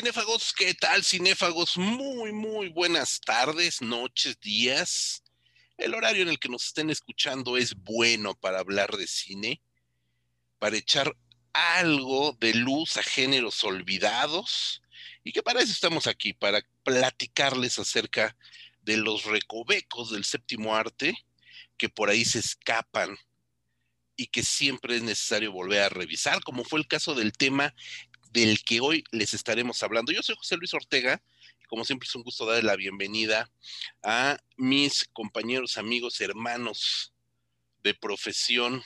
cinéfagos? ¿Qué tal, cinéfagos? Muy, muy buenas tardes, noches, días. El horario en el que nos estén escuchando es bueno para hablar de cine, para echar algo de luz a géneros olvidados y que para eso estamos aquí, para platicarles acerca de los recovecos del séptimo arte que por ahí se escapan y que siempre es necesario volver a revisar, como fue el caso del tema del que hoy les estaremos hablando. Yo soy José Luis Ortega y como siempre es un gusto darle la bienvenida a mis compañeros, amigos, hermanos de profesión,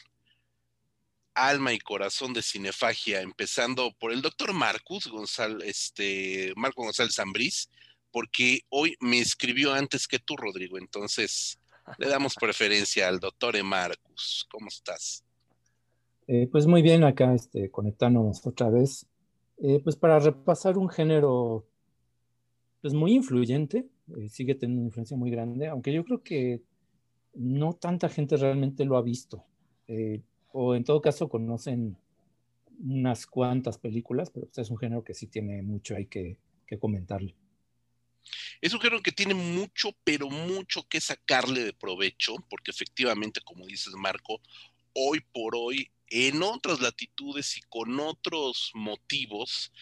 alma y corazón de cinefagia, empezando por el doctor Marcus González, este, Marco González Zambriz, porque hoy me escribió antes que tú, Rodrigo, entonces le damos preferencia al doctor Marcus. ¿Cómo estás? Eh, pues muy bien, acá este, conectándonos otra vez eh, pues para repasar un género pues muy influyente, eh, sigue teniendo una influencia muy grande, aunque yo creo que no tanta gente realmente lo ha visto, eh, o en todo caso conocen unas cuantas películas, pero pues, es un género que sí tiene mucho hay que, que comentarle. Es un género que tiene mucho, pero mucho que sacarle de provecho, porque efectivamente, como dices Marco, hoy por hoy en otras latitudes y con otros motivos,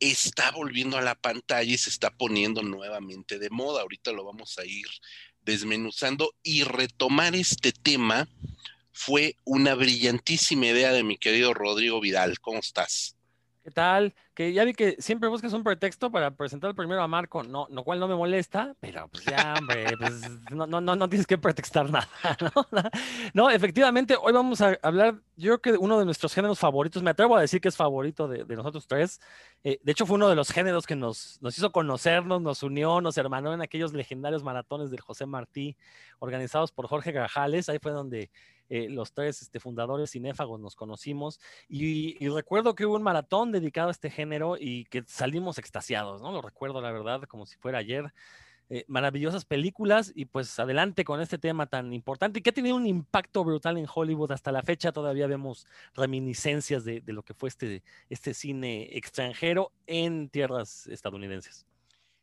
está volviendo a la pantalla y se está poniendo nuevamente de moda. Ahorita lo vamos a ir desmenuzando y retomar este tema fue una brillantísima idea de mi querido Rodrigo Vidal. ¿Cómo estás? ¿Qué tal? Que ya vi que siempre buscas un pretexto para presentar primero a Marco, no, lo cual no me molesta, pero pues ya, hombre, pues no, no, no, no tienes que pretextar nada, ¿no? No, efectivamente, hoy vamos a hablar, yo creo que uno de nuestros géneros favoritos, me atrevo a decir que es favorito de, nosotros tres, eh, de hecho fue uno de los géneros que nos, nos hizo conocernos, nos unió, nos hermanó en aquellos legendarios maratones del José Martí, organizados por Jorge Grajales, ahí fue donde eh, los tres este, fundadores cinéfagos nos conocimos y, recuerdo que hubo un maratón dedicado a este género y que salimos extasiados, ¿no? Lo recuerdo, la verdad, como si fuera ayer. Eh, maravillosas películas y pues adelante con este tema tan importante que ha tenido un impacto brutal en Hollywood hasta la fecha. Todavía vemos reminiscencias de, de lo que fue este, este cine extranjero en tierras estadounidenses.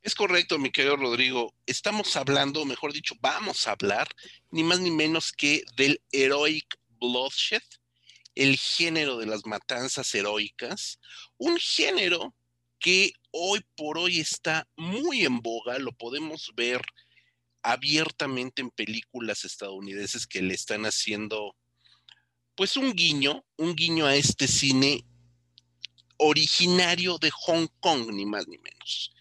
Es correcto, mi querido Rodrigo. Estamos hablando, mejor dicho, vamos a hablar ni más ni menos que del heroic bloodshed, el género de las matanzas heroicas, un género que hoy por hoy está muy en boga, lo podemos ver abiertamente en películas estadounidenses que le están haciendo pues un guiño, un guiño a este cine originario de Hong Kong, ni más ni menos.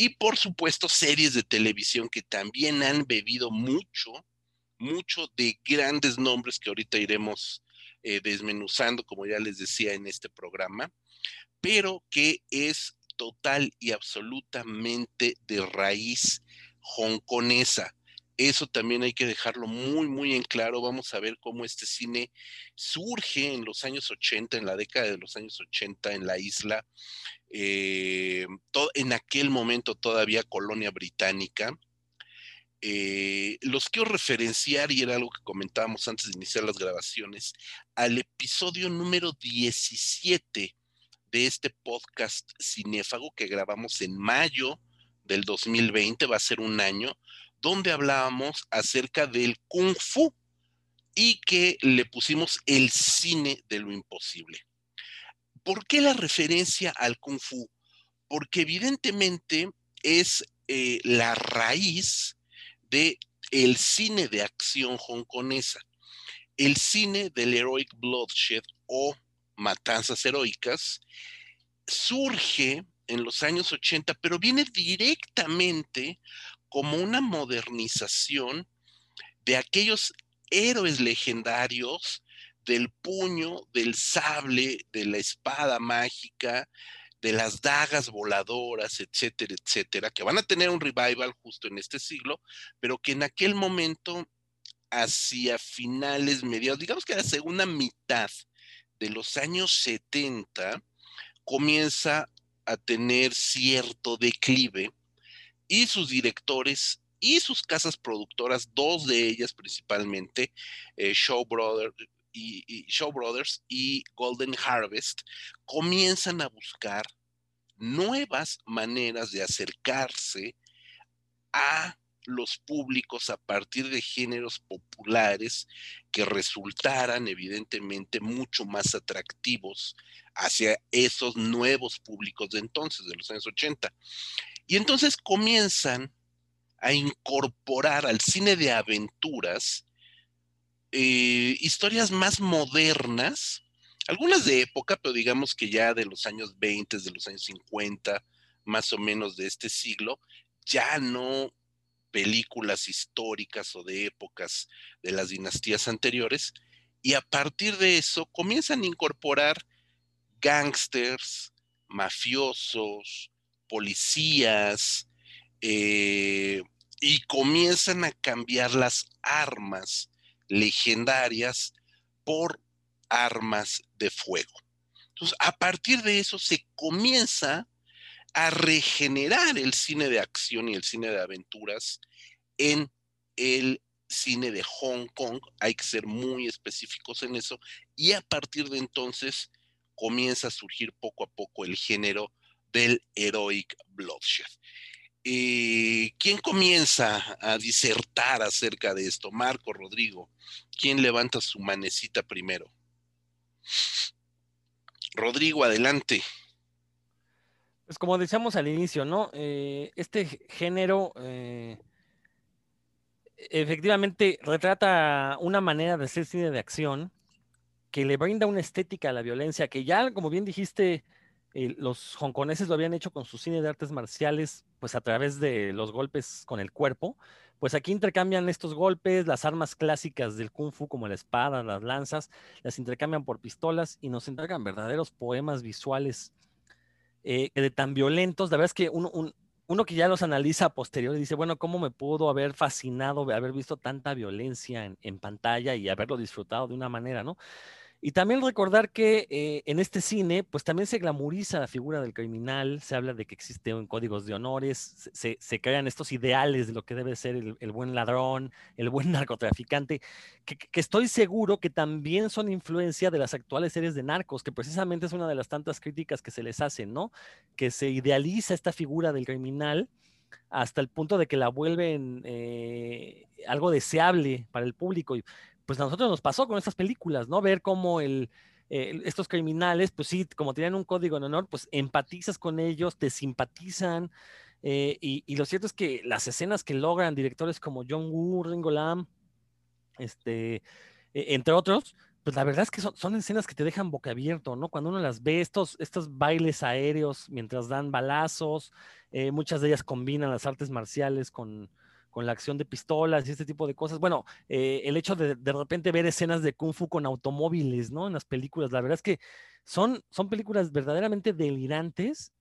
Y por supuesto, series de televisión que también han bebido mucho, mucho de grandes nombres que ahorita iremos eh, desmenuzando, como ya les decía en este programa, pero que es total y absolutamente de raíz hongkonesa. Eso también hay que dejarlo muy, muy en claro. Vamos a ver cómo este cine surge en los años 80, en la década de los años 80 en la isla, eh, en aquel momento todavía colonia británica. Eh, los quiero referenciar, y era algo que comentábamos antes de iniciar las grabaciones, al episodio número 17 de este podcast cinéfago que grabamos en mayo del 2020, va a ser un año, donde hablábamos acerca del kung fu y que le pusimos el cine de lo imposible. ¿Por qué la referencia al kung fu? Porque evidentemente es eh, la raíz de el cine de acción hongkonesa. El cine del heroic bloodshed o matanzas heroicas surge en los años 80, pero viene directamente como una modernización de aquellos héroes legendarios del puño, del sable, de la espada mágica, de las dagas voladoras, etcétera, etcétera, que van a tener un revival justo en este siglo, pero que en aquel momento, hacia finales, mediados, digamos que la segunda mitad de los años 70, comienza a tener cierto declive y sus directores y sus casas productoras, dos de ellas principalmente, eh, Show, y, Show Brothers y Golden Harvest, comienzan a buscar nuevas maneras de acercarse a los públicos a partir de géneros populares que resultaran evidentemente mucho más atractivos hacia esos nuevos públicos de entonces, de los años 80. Y entonces comienzan a incorporar al cine de aventuras eh, historias más modernas, algunas de época, pero digamos que ya de los años 20, de los años 50, más o menos de este siglo, ya no películas históricas o de épocas de las dinastías anteriores, y a partir de eso comienzan a incorporar gángsters, mafiosos, policías, eh, y comienzan a cambiar las armas legendarias por armas de fuego. Entonces, a partir de eso se comienza a regenerar el cine de acción y el cine de aventuras en el cine de Hong Kong. Hay que ser muy específicos en eso. Y a partir de entonces comienza a surgir poco a poco el género del heroic bloodshed. ¿Quién comienza a disertar acerca de esto? Marco, Rodrigo. ¿Quién levanta su manecita primero? Rodrigo, adelante. Pues como decíamos al inicio, ¿no? Eh, este género eh, efectivamente retrata una manera de hacer cine de acción que le brinda una estética a la violencia que ya, como bien dijiste, los hongkoneses lo habían hecho con su cine de artes marciales, pues a través de los golpes con el cuerpo. Pues aquí intercambian estos golpes, las armas clásicas del kung fu como la espada, las lanzas, las intercambian por pistolas y nos entregan verdaderos poemas visuales eh, de tan violentos. La verdad es que uno, que ya los analiza a dice, bueno, ¿cómo me pudo haber fascinado haber visto tanta violencia en, en pantalla y haberlo disfrutado de una manera, ¿no? Y también recordar que eh, en este cine, pues también se glamoriza la figura del criminal, se habla de que existen códigos de honores, se, crean estos ideales de lo que debe ser el, buen ladrón, el buen narcotraficante, que, estoy seguro que también son influencia de las actuales series de narcos, que precisamente es una de las tantas críticas que se les hacen, ¿no? Que se idealiza esta figura del criminal hasta el punto de que la vuelven eh, algo deseable para el público. Pues a nosotros nos pasó con estas películas, ¿no? Ver cómo el, estos criminales, pues sí, como tienen un código de honor, pues empatizas con ellos, te simpatizan. Eh, y, lo cierto es que las escenas que logran directores como John Woo, Ringo Lam, este, e, entre otros, pues la verdad es que son, son, escenas que te dejan boca abierto, ¿no? Cuando uno las ve, estos, estos bailes aéreos mientras dan balazos, eh, muchas de ellas combinan las artes marciales con, con la acción de pistolas y este tipo de cosas. Bueno, eh, el hecho de de repente ver escenas de kung fu con automóviles, ¿no? En las películas, la verdad es que son, son películas verdaderamente delirantes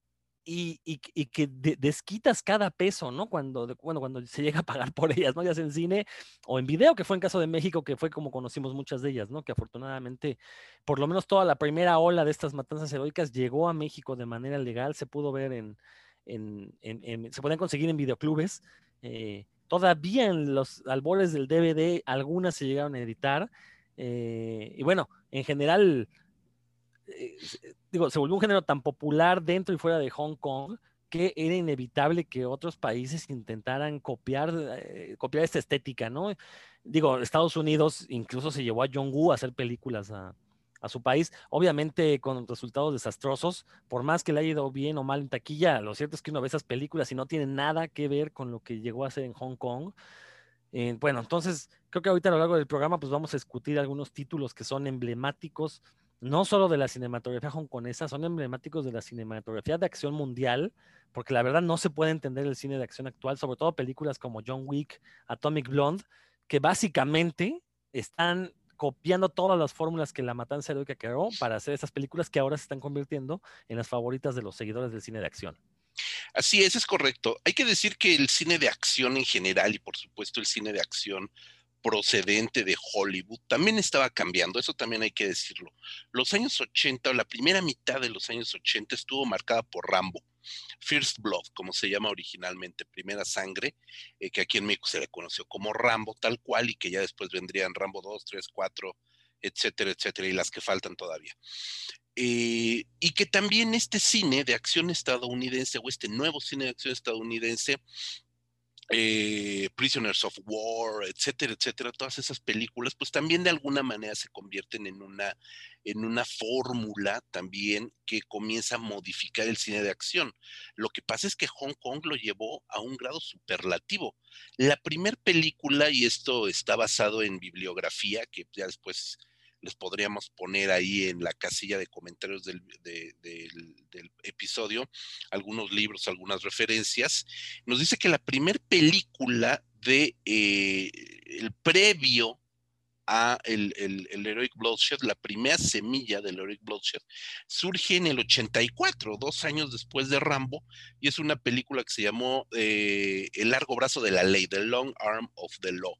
y, y, que desquitas cada peso, ¿no? Cuando, bueno, cuando se llega a pagar por ellas, ¿no? Ya sea en cine o en video, que fue en caso de México, que fue como conocimos muchas de ellas, ¿no? Que afortunadamente, por lo menos toda la primera ola de estas matanzas heroicas llegó a México de manera legal, se pudo ver en, en, en, se pueden conseguir en videoclubes. Eh, Todavía en los albores del DVD algunas se llegaron a editar. Eh, y bueno, en general, eh, digo, se volvió un género tan popular dentro y fuera de Hong Kong que era inevitable que otros países intentaran copiar, eh, copiar esta estética, ¿no? Digo, Estados Unidos incluso se llevó a John Woo a hacer películas a, a su país, obviamente con resultados desastrosos, por más que le haya ido bien o mal en taquilla, lo cierto es que uno ve esas películas y no tiene nada que ver con lo que llegó a ser en Hong Kong. Eh, bueno, entonces creo que ahorita a lo largo del programa pues vamos a discutir algunos títulos que son emblemáticos, no solo de la cinematografía hongkonesa, son emblemáticos de la cinematografía de acción mundial, porque la verdad no se puede entender el cine de acción actual, sobre todo películas como John Wick, Atomic Blonde, que básicamente están copiando todas las fórmulas que la matanza heroica creó para hacer esas películas que ahora se están convirtiendo en las favoritas de los seguidores del cine de acción. Así es, es correcto. Hay que decir que el cine de acción en general y por supuesto el cine de acción procedente de Hollywood también estaba cambiando, eso también hay que decirlo. Los años 80 o la primera mitad de los años 80 estuvo marcada por Rambo. First Blood, como se llama originalmente, Primera Sangre, eh, que aquí en México se le conoció como Rambo, tal cual, y que ya después vendrían Rambo 2, 3, 4 etcétera, etcétera, y las que faltan todavía. Eh, y que también este cine de acción estadounidense o este nuevo cine de acción estadounidense eh, Prisoners of War, etcétera, etcétera, todas esas películas, pues también de alguna manera se convierten en una, en una fórmula también que comienza a modificar el cine de acción. Lo que pasa es que Hong Kong lo llevó a un grado superlativo. La primera película, y esto está basado en bibliografía, que ya después les podríamos poner ahí en la casilla de comentarios del, episodio algunos libros, algunas referencias. Nos dice que la primera película de eh, el previo a el, Heroic Bloodshed, la primera semilla del Heroic Bloodshed, surge en el 84, dos años después de Rambo, y es una película que se llamó eh, El largo brazo de la ley, The Long Arm of the Law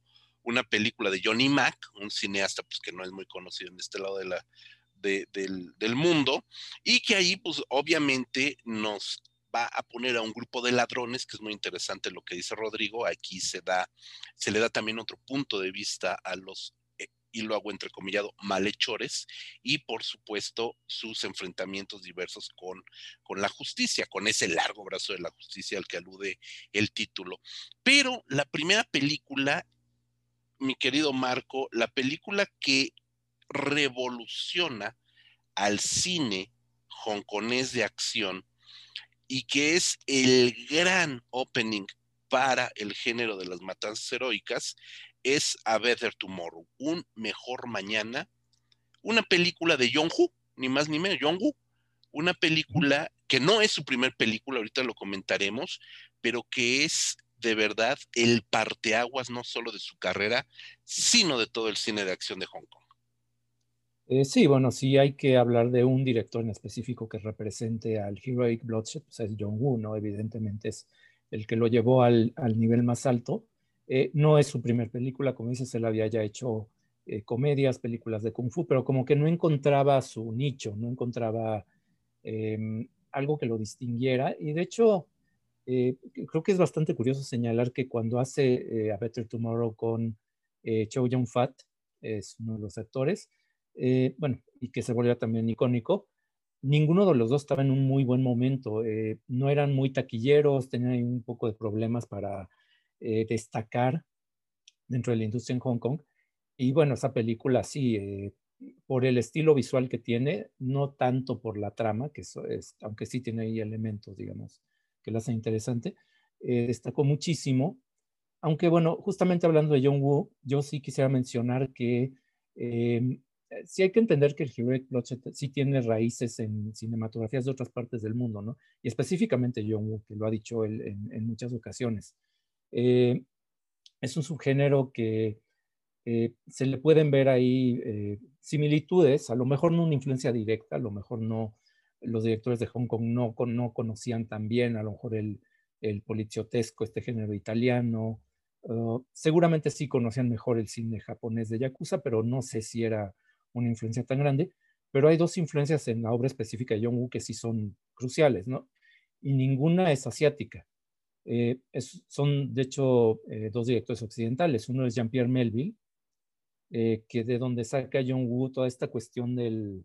una película de Johnny Mack, un cineasta pues, que no es muy conocido en este lado de la, del, mundo, y que ahí pues obviamente nos va a poner a un grupo de ladrones, que es muy interesante lo que dice Rodrigo, aquí se da, se le da también otro punto de vista a los eh, y lo hago entrecomillado, malhechores y por supuesto sus enfrentamientos diversos con, con la justicia, con ese largo brazo de la justicia al que alude el título. Pero la primera película mi querido Marco, la película que revoluciona al cine hongkonés de acción y que es el gran opening para el género de las matanzas heroicas es A Better Tomorrow, un mejor mañana, una película de Jong-Hu, ni más ni menos, Jong-Hu, una película que no es su primer película, ahorita lo comentaremos, pero que es de verdad el parteaguas no solo de su carrera, sino de todo el cine de acción de Hong Kong. Eh, sí, bueno, sí hay que hablar de un director en específico que represente al Heroic Bloodshed, pues es John Woo, ¿no? Evidentemente es el que lo llevó al, nivel más alto. Eh, no es su primer película, como dices, él había ya hecho eh, comedias, películas de Kung Fu, pero como que no encontraba su nicho, no encontraba em, algo que lo distinguiera. Y de hecho, eh, creo que es bastante curioso señalar que cuando hace eh, A Better Tomorrow con eh, Chow Yun-fat, es uno de los actores, bueno, y que se volvió también icónico, ninguno de los dos estaba en un muy buen momento. no eran muy taquilleros, tenían un poco de problemas para destacar dentro de la industria en Hong Kong. Y bueno, esa película sí, por el estilo visual que tiene, no tanto por la trama, que es, aunque sí tiene ahí elementos, digamos, que la hace interesante, eh, destacó muchísimo. Aunque bueno, justamente hablando de John Woo, yo sí quisiera mencionar que em, eh, sí hay que entender que el Heroic Bloodshed sí tiene raíces en cinematografías de otras partes del mundo, ¿no? Y específicamente John Woo, que lo ha dicho él en, muchas ocasiones. Eh, es un subgénero que se le pueden ver ahí similitudes, a lo mejor no una influencia directa, a lo mejor no los directores de Hong Kong no, no conocían tan bien a lo mejor el, el policiotesco, este género italiano. Uh, seguramente sí conocían mejor el cine japonés de Yakuza, pero no sé si era una influencia tan grande. Pero hay dos influencias en la obra específica de John Woo que sí son cruciales, ¿no? Y ninguna es asiática. Eh, son, de hecho, eh, dos directores occidentales. Uno es Jean-Pierre Melville, eh, que de donde saca John Woo toda esta cuestión del,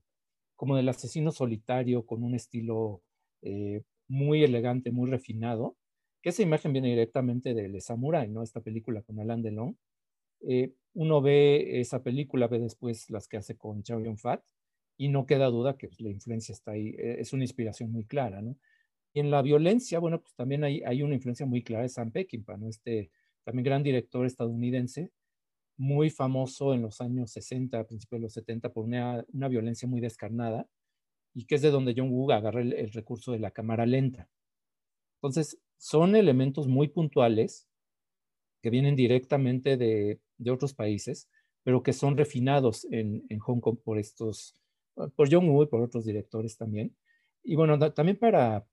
como del asesino solitario con un estilo eh, muy elegante, muy refinado, que esa imagen viene directamente de Le Samurai, ¿no? Esta película con Alain Delon. Eh, uno ve esa película, ve después las que hace con Chow Yun-fat, y no queda duda que pues, la influencia está ahí, eh, es una inspiración muy clara, ¿no? Y en la violencia, bueno, pues también hay, hay una influencia muy clara de Sam Peckinpah, ¿no? Este también gran director estadounidense, muy famoso en los años 60, a principios de los 70, por una, violencia muy descarnada, y que es de donde John Woo agarra el, recurso de la cámara lenta. Entonces, son elementos muy puntuales que vienen directamente de, otros países, pero que son refinados en, Hong Kong por estos, por John Woo y por otros directores también. Y bueno, también para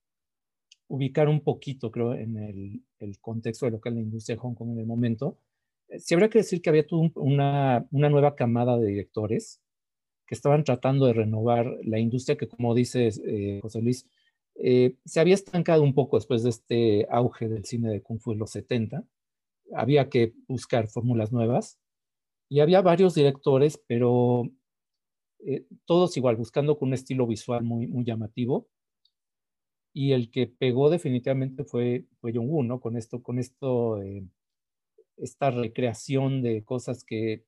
ubicar un poquito, creo, en el, el contexto de lo que es la industria de Hong Kong en el momento, sí habría que decir que había una, nueva camada de directores que estaban tratando de renovar la industria que, como dice eh, José Luis, eh, se había estancado un poco después de este auge del cine de Kung Fu en los 70. Había que buscar fórmulas nuevas y había varios directores, pero eh, todos igual, buscando con un estilo visual muy, muy llamativo. Y el que pegó definitivamente fue, fue Jong-un, ¿no? Con esto, con esto, esta recreación de cosas que,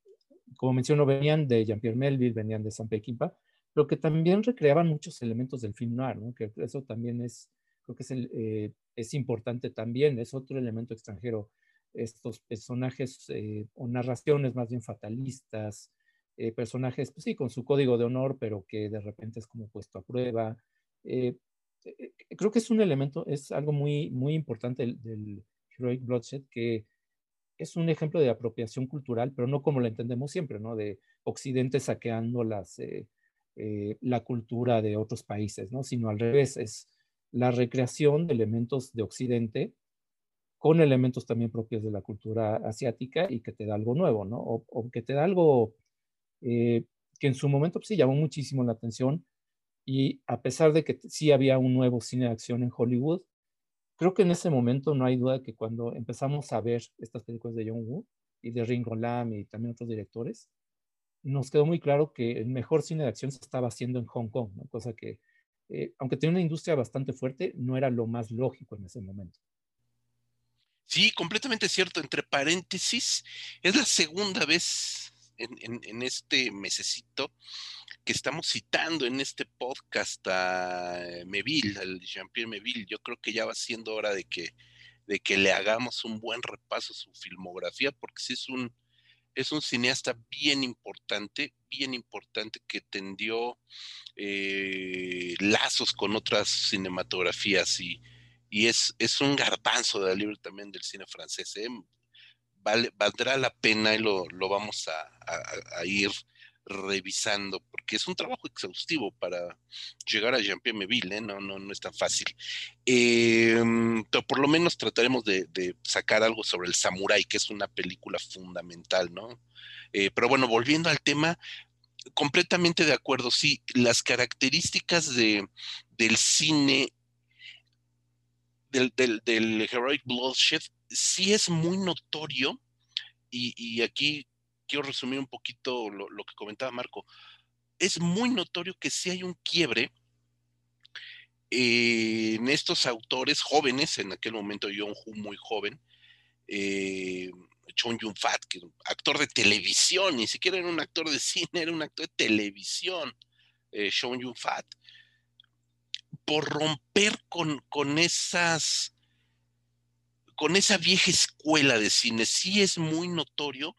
como menciono, venían de Jean-Pierre Melville, venían de San Peckinpah, pero que también recreaban muchos elementos del film noir, ¿no? Que eso también es, creo que es, el, es importante también, es otro elemento extranjero estos personajes eh, o narraciones más bien fatalistas, eh, personajes, pues sí, con su código de honor, pero que de repente es como puesto a prueba. Eh, creo que es un elemento, es algo muy, muy importante del, Heroic Bloodshed, que es un ejemplo de apropiación cultural, pero no como lo entendemos siempre, ¿no? De Occidente saqueando las, la cultura de otros países, ¿no? Sino al revés, es la recreación de elementos de Occidente con elementos también propios de la cultura asiática y que te da algo nuevo, ¿no? O, que te da algo eh, que en su momento pues, sí llamó muchísimo la atención y a pesar de que sí había un nuevo cine de acción en Hollywood, creo que en ese momento no hay duda que cuando empezamos a ver estas películas de John Woo y de Ringo Lam y también otros directores, nos quedó muy claro que el mejor cine de acción se estaba haciendo en Hong Kong, cosa que, eh, aunque tenía una industria bastante fuerte, no era lo más lógico en ese momento. Sí, completamente cierto. Entre paréntesis, es la segunda vez en, este mesecito que estamos citando en este podcast a Meville, al Jean-Pierre Meville. Yo creo que ya va siendo hora de que, de que le hagamos un buen repaso a su filmografía, porque sí es un, es un cineasta bien importante, bien importante que tendió eh, lazos con otras cinematografías y y es, es un garbanzo de libro también del cine francés. ¿eh? Valdrá la pena y lo, vamos a, ir revisando, porque es un trabajo exhaustivo para llegar a Jean-Pierre Meville, ¿eh? no, no, no es tan fácil. Em, pero por lo menos trataremos de, sacar algo sobre el Samurai, que es una película fundamental, ¿no? Eh, pero bueno, volviendo al tema, completamente de acuerdo, sí, las características de, del cine del, del, Heroic Bloodshed sí es muy notorio, y, aquí quiero resumir un poquito lo, que comentaba Marco, es muy notorio que sí hay un quiebre en estos autores jóvenes, en aquel momento John Hu muy joven, eh, Chong Yun Fat, que actor de televisión, ni siquiera era un actor de cine, era un actor de televisión, eh, Yun Fat, por romper con, con esas, con esa vieja escuela de cine. Sí es muy notorio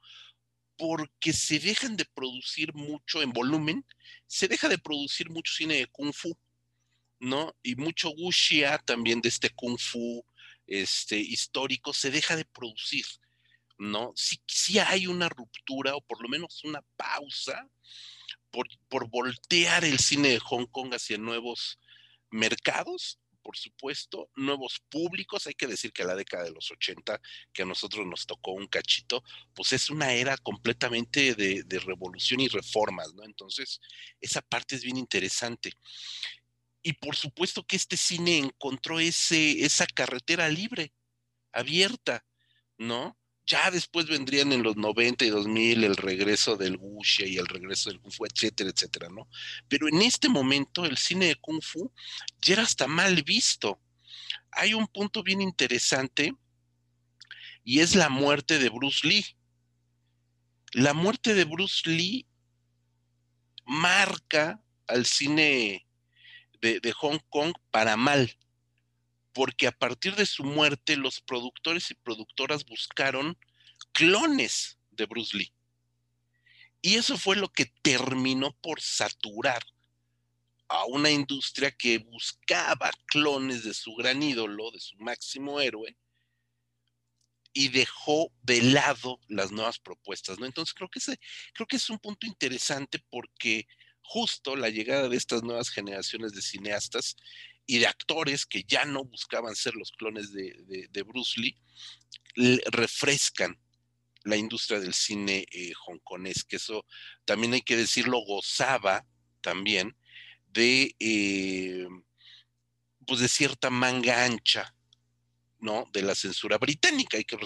porque se dejan de producir mucho en volumen, se deja de producir mucho cine de kung fu, ¿no? Y mucho wuxia también de este kung fu este, histórico se deja de producir, ¿no? Sí, hay una ruptura o por lo menos una pausa por, por voltear el cine de Hong Kong hacia nuevos mercados, por supuesto, nuevos públicos. Hay que decir que la década de los 80, que a nosotros nos tocó un cachito, pues es una era completamente de, revolución y reformas, ¿no? Entonces, esa parte es bien interesante. Y por supuesto que este cine encontró ese, esa carretera libre, abierta, ¿no? Ya después vendrían en los 90 y 2000 el regreso del wuxia y el regreso del kung fu, etcétera, etcétera, ¿no? Pero en este momento el cine de kung fu ya era hasta mal visto. Hay un punto bien interesante y es la muerte de Bruce Lee. La muerte de Bruce Lee marca al cine de, de Hong Kong para mal porque a partir de su muerte los productores y productoras buscaron clones de Bruce Lee. Y eso fue lo que terminó por saturar a una industria que buscaba clones de su gran ídolo, de su máximo héroe, y dejó de lado las nuevas propuestas, ¿no? Entonces creo que ese, creo que es un punto interesante porque justo la llegada de estas nuevas generaciones de cineastas y de actores que ya no buscaban ser los clones de, Bruce Lee, refrescan la industria del cine eh, que eso también hay que decirlo, gozaba también de, eh, pues de cierta manga ancha, ¿no? De la censura británica y que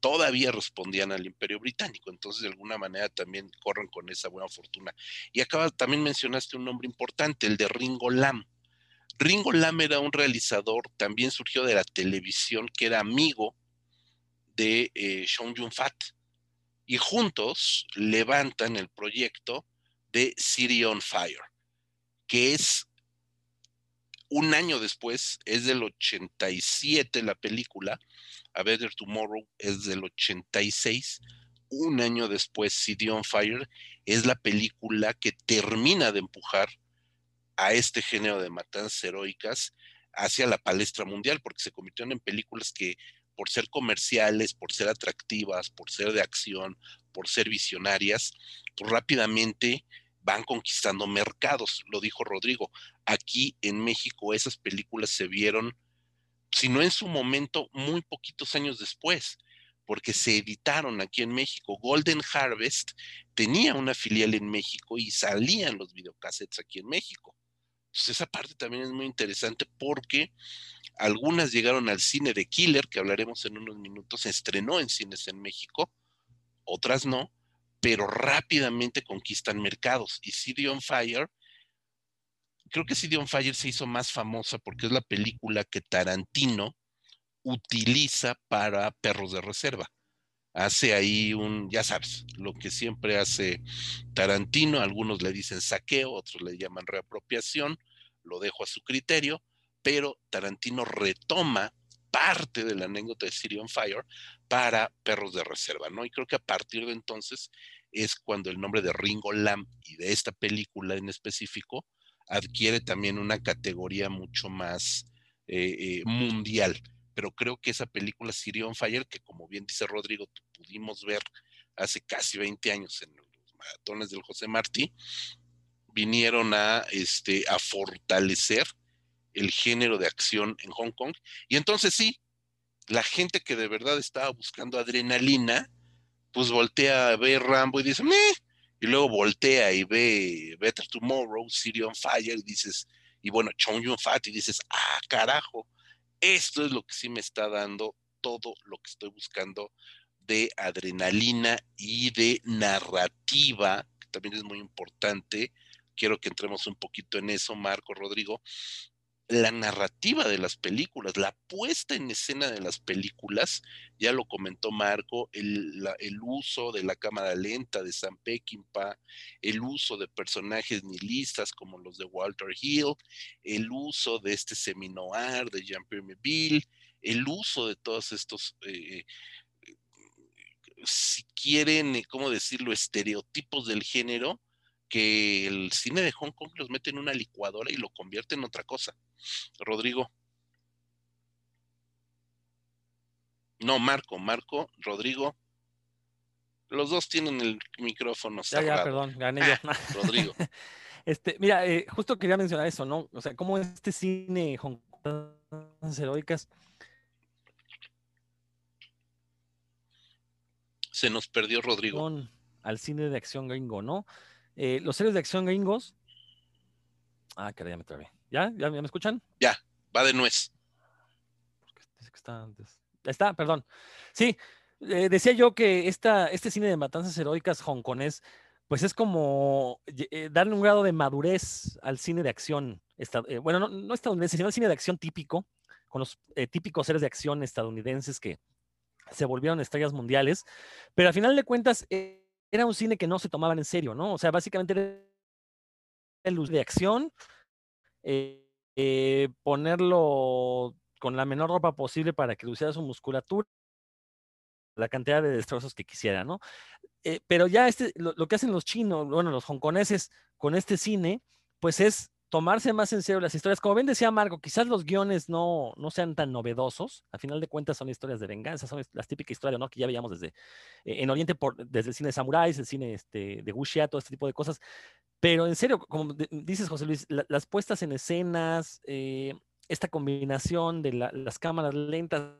todavía respondían al imperio británico. Entonces, de alguna manera también corren con esa buena fortuna. Y acaba, también mencionaste un nombre importante, el de Ringo Lam. Ringo Lam era un realizador, también surgió de la televisión, que era amigo de eh, Sean Yun Fat. Y juntos levantan el proyecto de City on Fire, que es un año después, es del 87 la película, A Better Tomorrow es del 86, un año después, City on Fire es la película que termina de empujar a este género de matanzas heroicas hacia la palestra mundial, porque se convirtieron en películas que por ser comerciales, por ser atractivas, por ser de acción, por ser visionarias, pues rápidamente van conquistando mercados, lo dijo Rodrigo. Aquí en México esas películas se vieron, si no en su momento, muy poquitos años después, porque se editaron aquí en México. Golden Harvest tenía una filial en México y salían los videocassettes aquí en México. Entonces esa parte también es muy interesante porque algunas llegaron al cine de Killer, que hablaremos en unos minutos, se estrenó en cines en México, otras no, pero rápidamente conquistan mercados. Y City on Fire, creo que City on Fire se hizo más famosa porque es la película que Tarantino utiliza para perros de reserva. Hace ahí un, ya sabes, lo que siempre hace Tarantino, algunos le dicen saqueo, otros le llaman reapropiación, lo dejo a su criterio, pero Tarantino retoma parte de la anécdota de City on Fire para perros de reserva, ¿no? Y creo que a partir de entonces es cuando el nombre de Ringo Lam y de esta película en específico adquiere también una categoría mucho más eh, eh, mundial. Pero creo que esa película City on Fire, que como bien dice Rodrigo, pudimos ver hace casi 20 años en los maratones del José Martí, vinieron a, este, a fortalecer el género de acción en Hong Kong. Y entonces sí, la gente que de verdad estaba buscando adrenalina, pues voltea a ver Rambo y dice, Meh", y luego voltea y ve Better Tomorrow, City on Fire, y dices, y bueno, Chong Yun Fat, y dices, ah, carajo, esto es lo que sí me está dando todo lo que estoy buscando de adrenalina y de narrativa, que también es muy importante. Quiero que entremos un poquito en eso, Marco, Rodrigo, la narrativa de las películas, la puesta en escena de las películas, ya lo comentó Marco, el, uso de la cámara lenta de Sam Peckinpah, el uso de personajes nihilistas como los de Walter Hill, el uso de este seminoir de Jean-Pierre Melville, el uso de todos estos, eh, si quieren, ¿cómo decirlo?, estereotipos del género, que el cine de Hong Kong los mete en una licuadora y lo convierte en otra cosa. Rodrigo. No, Marco, Marco, Rodrigo. Los dos tienen el micrófono. Ya, ya, perdón, gané yo. Ah, Rodrigo. este, mira, eh, justo quería mencionar eso, ¿no? O sea, cómo este cine Hong Kong heroicas. Se nos perdió Rodrigo. Al cine de acción gringo, ¿no? Eh, los series de acción gringos. Ah, caray, ya me trabé. ¿Ya? ¿Ya, me escuchan? Ya, va de nuez. Está, está, perdón. Sí, eh, decía yo que esta, este cine de matanzas heroicas hongkonés, pues es como eh, darle un grado de madurez al cine de acción. bueno, no, no, estadounidense, sino al cine de acción típico, con los típicos seres de acción estadounidenses que se volvieron estrellas mundiales. Pero al final de cuentas, era un cine que no se tomaban en serio, ¿no? O sea, básicamente era luz de acción, eh, eh, ponerlo con la menor ropa posible para que luciera su musculatura, la cantidad de destrozos que quisiera, ¿no? Eh, pero ya este, lo, que hacen los chinos, bueno, los hongkoneses con este cine, pues es tomarse más en serio las historias. Como bien decía Marco, quizás los guiones no, no sean tan novedosos. Al final de cuentas son historias de venganza, son las típicas historias ¿no? que ya veíamos desde eh, en Oriente, por, desde el cine de samuráis, el cine este, de wuxia, todo este tipo de cosas. Pero en serio, como dices José Luis, las puestas en escenas, eh, esta combinación de las cámaras lentas,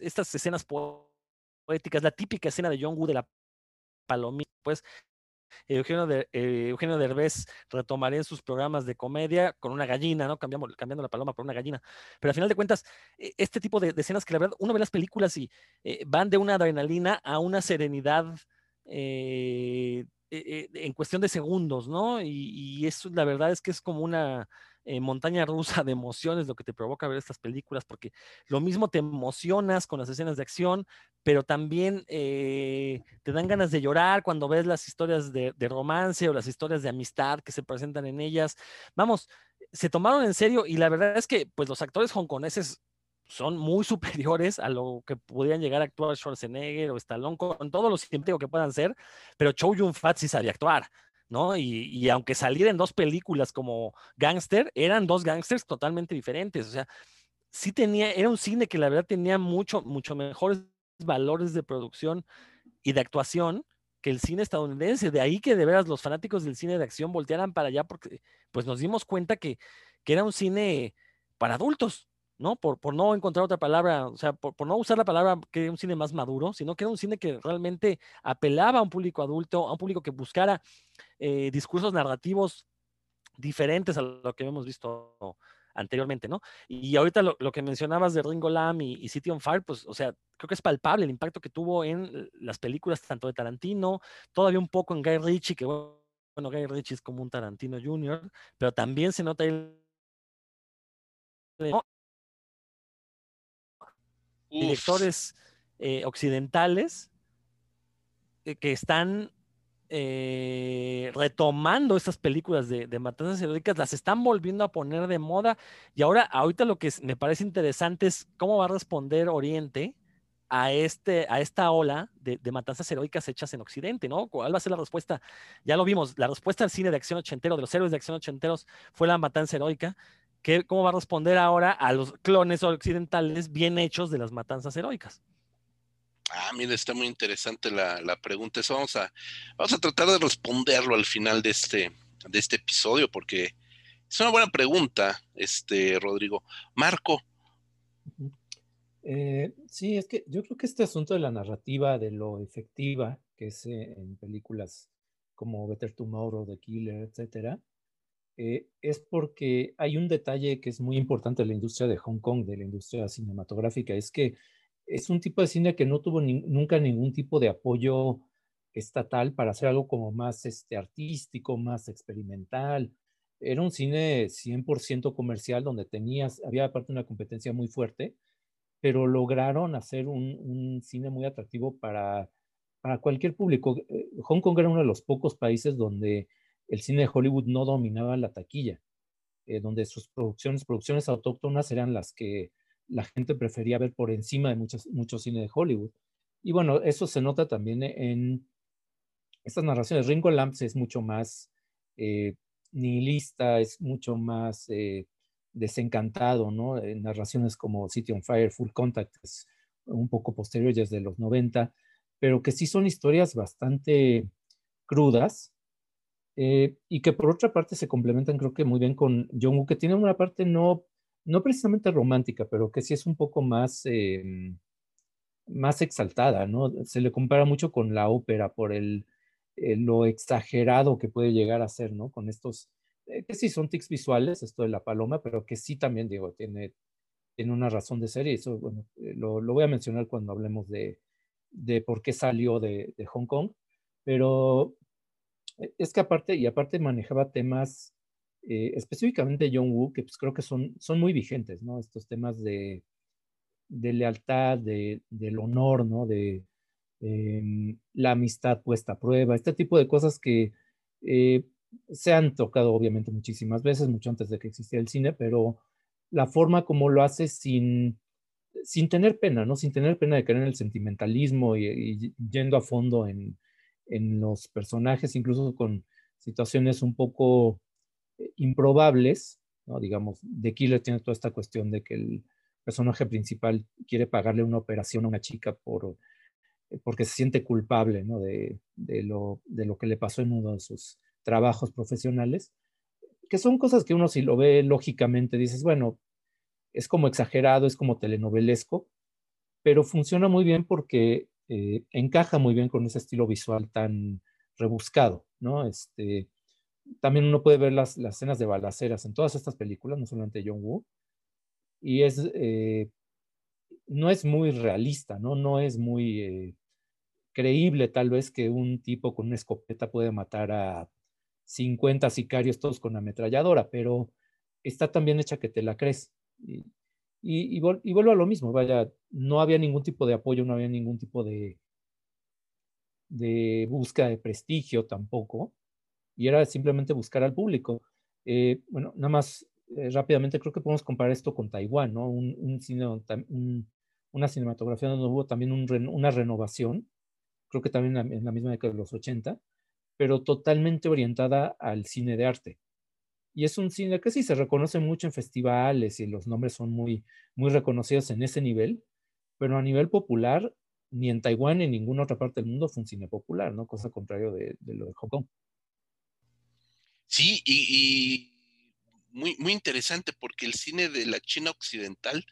estas escenas poéticas, la típica escena de John Woo de la palomita, pues Eugenio, de, eh, Eugenio Derbez sus programas de comedia con una gallina, ¿no? Cambiamos, cambiando la paloma por una gallina. Pero al final de cuentas, e, este tipo de, escenas que la verdad, uno ve las películas y eh, van de una adrenalina a una serenidad eh, en cuestión de segundos, ¿no? Y, y, eso, la verdad es que es como una montaña rusa de emociones lo que te provoca ver estas películas, porque lo mismo te emocionas con las escenas de acción, pero también eh, te dan ganas de llorar cuando ves las historias de, romance o las historias de amistad que se presentan en ellas. Vamos, se tomaron en serio y la verdad es que pues los actores hongkoneses son muy superiores a lo que podrían llegar a actuar Schwarzenegger o Stallone con todos los científicos que puedan ser, pero Chow Yun-fat sí sabía actuar. ¿No? Y, aunque saliera en dos películas como gangster, eran dos gangsters totalmente diferentes. O sea, sí tenía, era un cine que la verdad tenía mucho, mucho mejores valores de producción y de actuación que el cine estadounidense. De ahí que de veras los fanáticos del cine de acción voltearan para allá porque pues nos dimos cuenta que, que era un cine para adultos, ¿no? Por, por no encontrar otra palabra, o sea, por, por, no usar la palabra que era un cine más maduro, sino que era un cine que realmente apelaba a un público adulto, a un público que buscara eh, discursos narrativos diferentes a lo que hemos visto anteriormente, ¿no? Y ahorita lo, que mencionabas de Ringo Lam y, City on Fire, pues, o sea, creo que es palpable el impacto que tuvo en las películas tanto de Tarantino, todavía un poco en Guy Ritchie, que bueno, Guy Ritchie es como un Tarantino Jr., pero también se nota el... directores eh, occidentales eh, que están eh, retomando estas películas de, matanzas heroicas, las están volviendo a poner de moda. Y ahora, ahorita lo que me parece interesante es cómo va a responder Oriente a, este, a esta ola de, matanzas heroicas hechas en Occidente, ¿no? ¿Cuál va a ser la respuesta? Ya lo vimos, la respuesta al cine de acción ochentero, de los héroes de acción ochenteros, fue la matanza heroica. ¿Qué, ¿Cómo va a responder ahora a los clones occidentales bien hechos de las matanzas heroicas? Ah, mira, está muy interesante la, pregunta. Eso vamos a, vamos a tratar de responderlo al final de este, de este episodio, porque es una buena pregunta, este, Rodrigo. Marco. Eh, sí, es que yo creo que este asunto de la narrativa, de lo efectiva, que es eh, en películas como Better Tomorrow, The Killer, etcétera, eh, es porque hay un detalle que es muy importante en la industria de Hong Kong, de la industria cinematográfica, es que es un tipo de cine que no tuvo nunca ningún tipo de apoyo estatal para hacer algo como más este, artístico, más experimental. Era un cine 100% comercial donde tenías, había aparte una competencia muy fuerte, pero lograron hacer un, cine muy atractivo para, para cualquier público. Eh, Hong Kong era uno de los pocos países donde el cine de Hollywood no dominaba la taquilla, eh, donde sus producciones, producciones autóctonas eran las que la gente prefería ver por encima de muchos, mucho cine de Hollywood. Y bueno, eso se nota también en estas narraciones. Ringo Lamps es mucho más eh, nihilista, es mucho más eh, desencantado, ¿no? En narraciones como City on Fire, Full Contact, es un poco posterior, ya de los 90, pero que sí son historias bastante crudas eh, y que por otra parte se complementan creo que muy bien con John Woo, que tiene una parte no no precisamente romántica, pero que sí es un poco más, em, más exaltada, ¿no? Se le compara mucho con la ópera por el, eh, lo exagerado que puede llegar a ser, ¿no? Con estos, eh, que sí son tics visuales, esto de la paloma, pero que sí también, digo, tiene, tiene una razón de ser y eso, bueno, eh, lo, lo voy a mencionar cuando hablemos de, de por qué salió de, de Hong Kong, pero es que aparte, y aparte manejaba temas eh, específicamente John Woo, que pues creo que son, son muy vigentes, ¿no? Estos temas de, de lealtad, de, del honor, ¿no? De em, la amistad puesta a prueba, este tipo de cosas que eh, se han tocado obviamente muchísimas veces, mucho antes de que existiera el cine, pero la forma como lo hace sin, sin tener pena, ¿no? Sin tener pena de caer en el sentimentalismo y yendo a fondo en, en los personajes, incluso con situaciones un poco improbables, ¿no? digamos, The Killer tiene toda esta cuestión de que el personaje principal quiere pagarle una operación a una chica por, eh, porque se siente culpable ¿no? de, de, lo, de lo que le pasó en uno de sus trabajos profesionales, que son cosas que uno si lo ve lógicamente dices, bueno, es como exagerado, es como telenovelesco, pero funciona muy bien porque eh, encaja muy bien con ese estilo visual tan rebuscado, ¿no? Este, también uno puede ver las, las escenas de balaceras en todas estas películas, no solamente John Woo, y es, eh, no es muy realista, ¿no? No es muy eh, creíble tal vez que un tipo con una escopeta puede matar a 50 sicarios todos con ametralladora, pero está tan bien hecha que te la crees. Y, vuelvo a lo mismo, vaya, no había ningún tipo de apoyo, no había ningún tipo de, de búsqueda de prestigio tampoco, y era simplemente buscar al público. Eh, bueno, nada más eh, rápidamente creo que podemos comparar esto con Taiwán, ¿no? Un, cine, una cinematografía donde hubo también una renovación, creo que también en la misma década de los 80, pero totalmente orientada al cine de arte. Y es un cine que sí se reconoce mucho en festivales y los nombres son muy, muy reconocidos en ese nivel, pero a nivel popular, ni en Taiwán ni en ninguna otra parte del mundo fue un cine popular, ¿no? Cosa contrario de, lo de Hong Kong. Sí, y, muy, muy interesante porque el cine de la China occidental,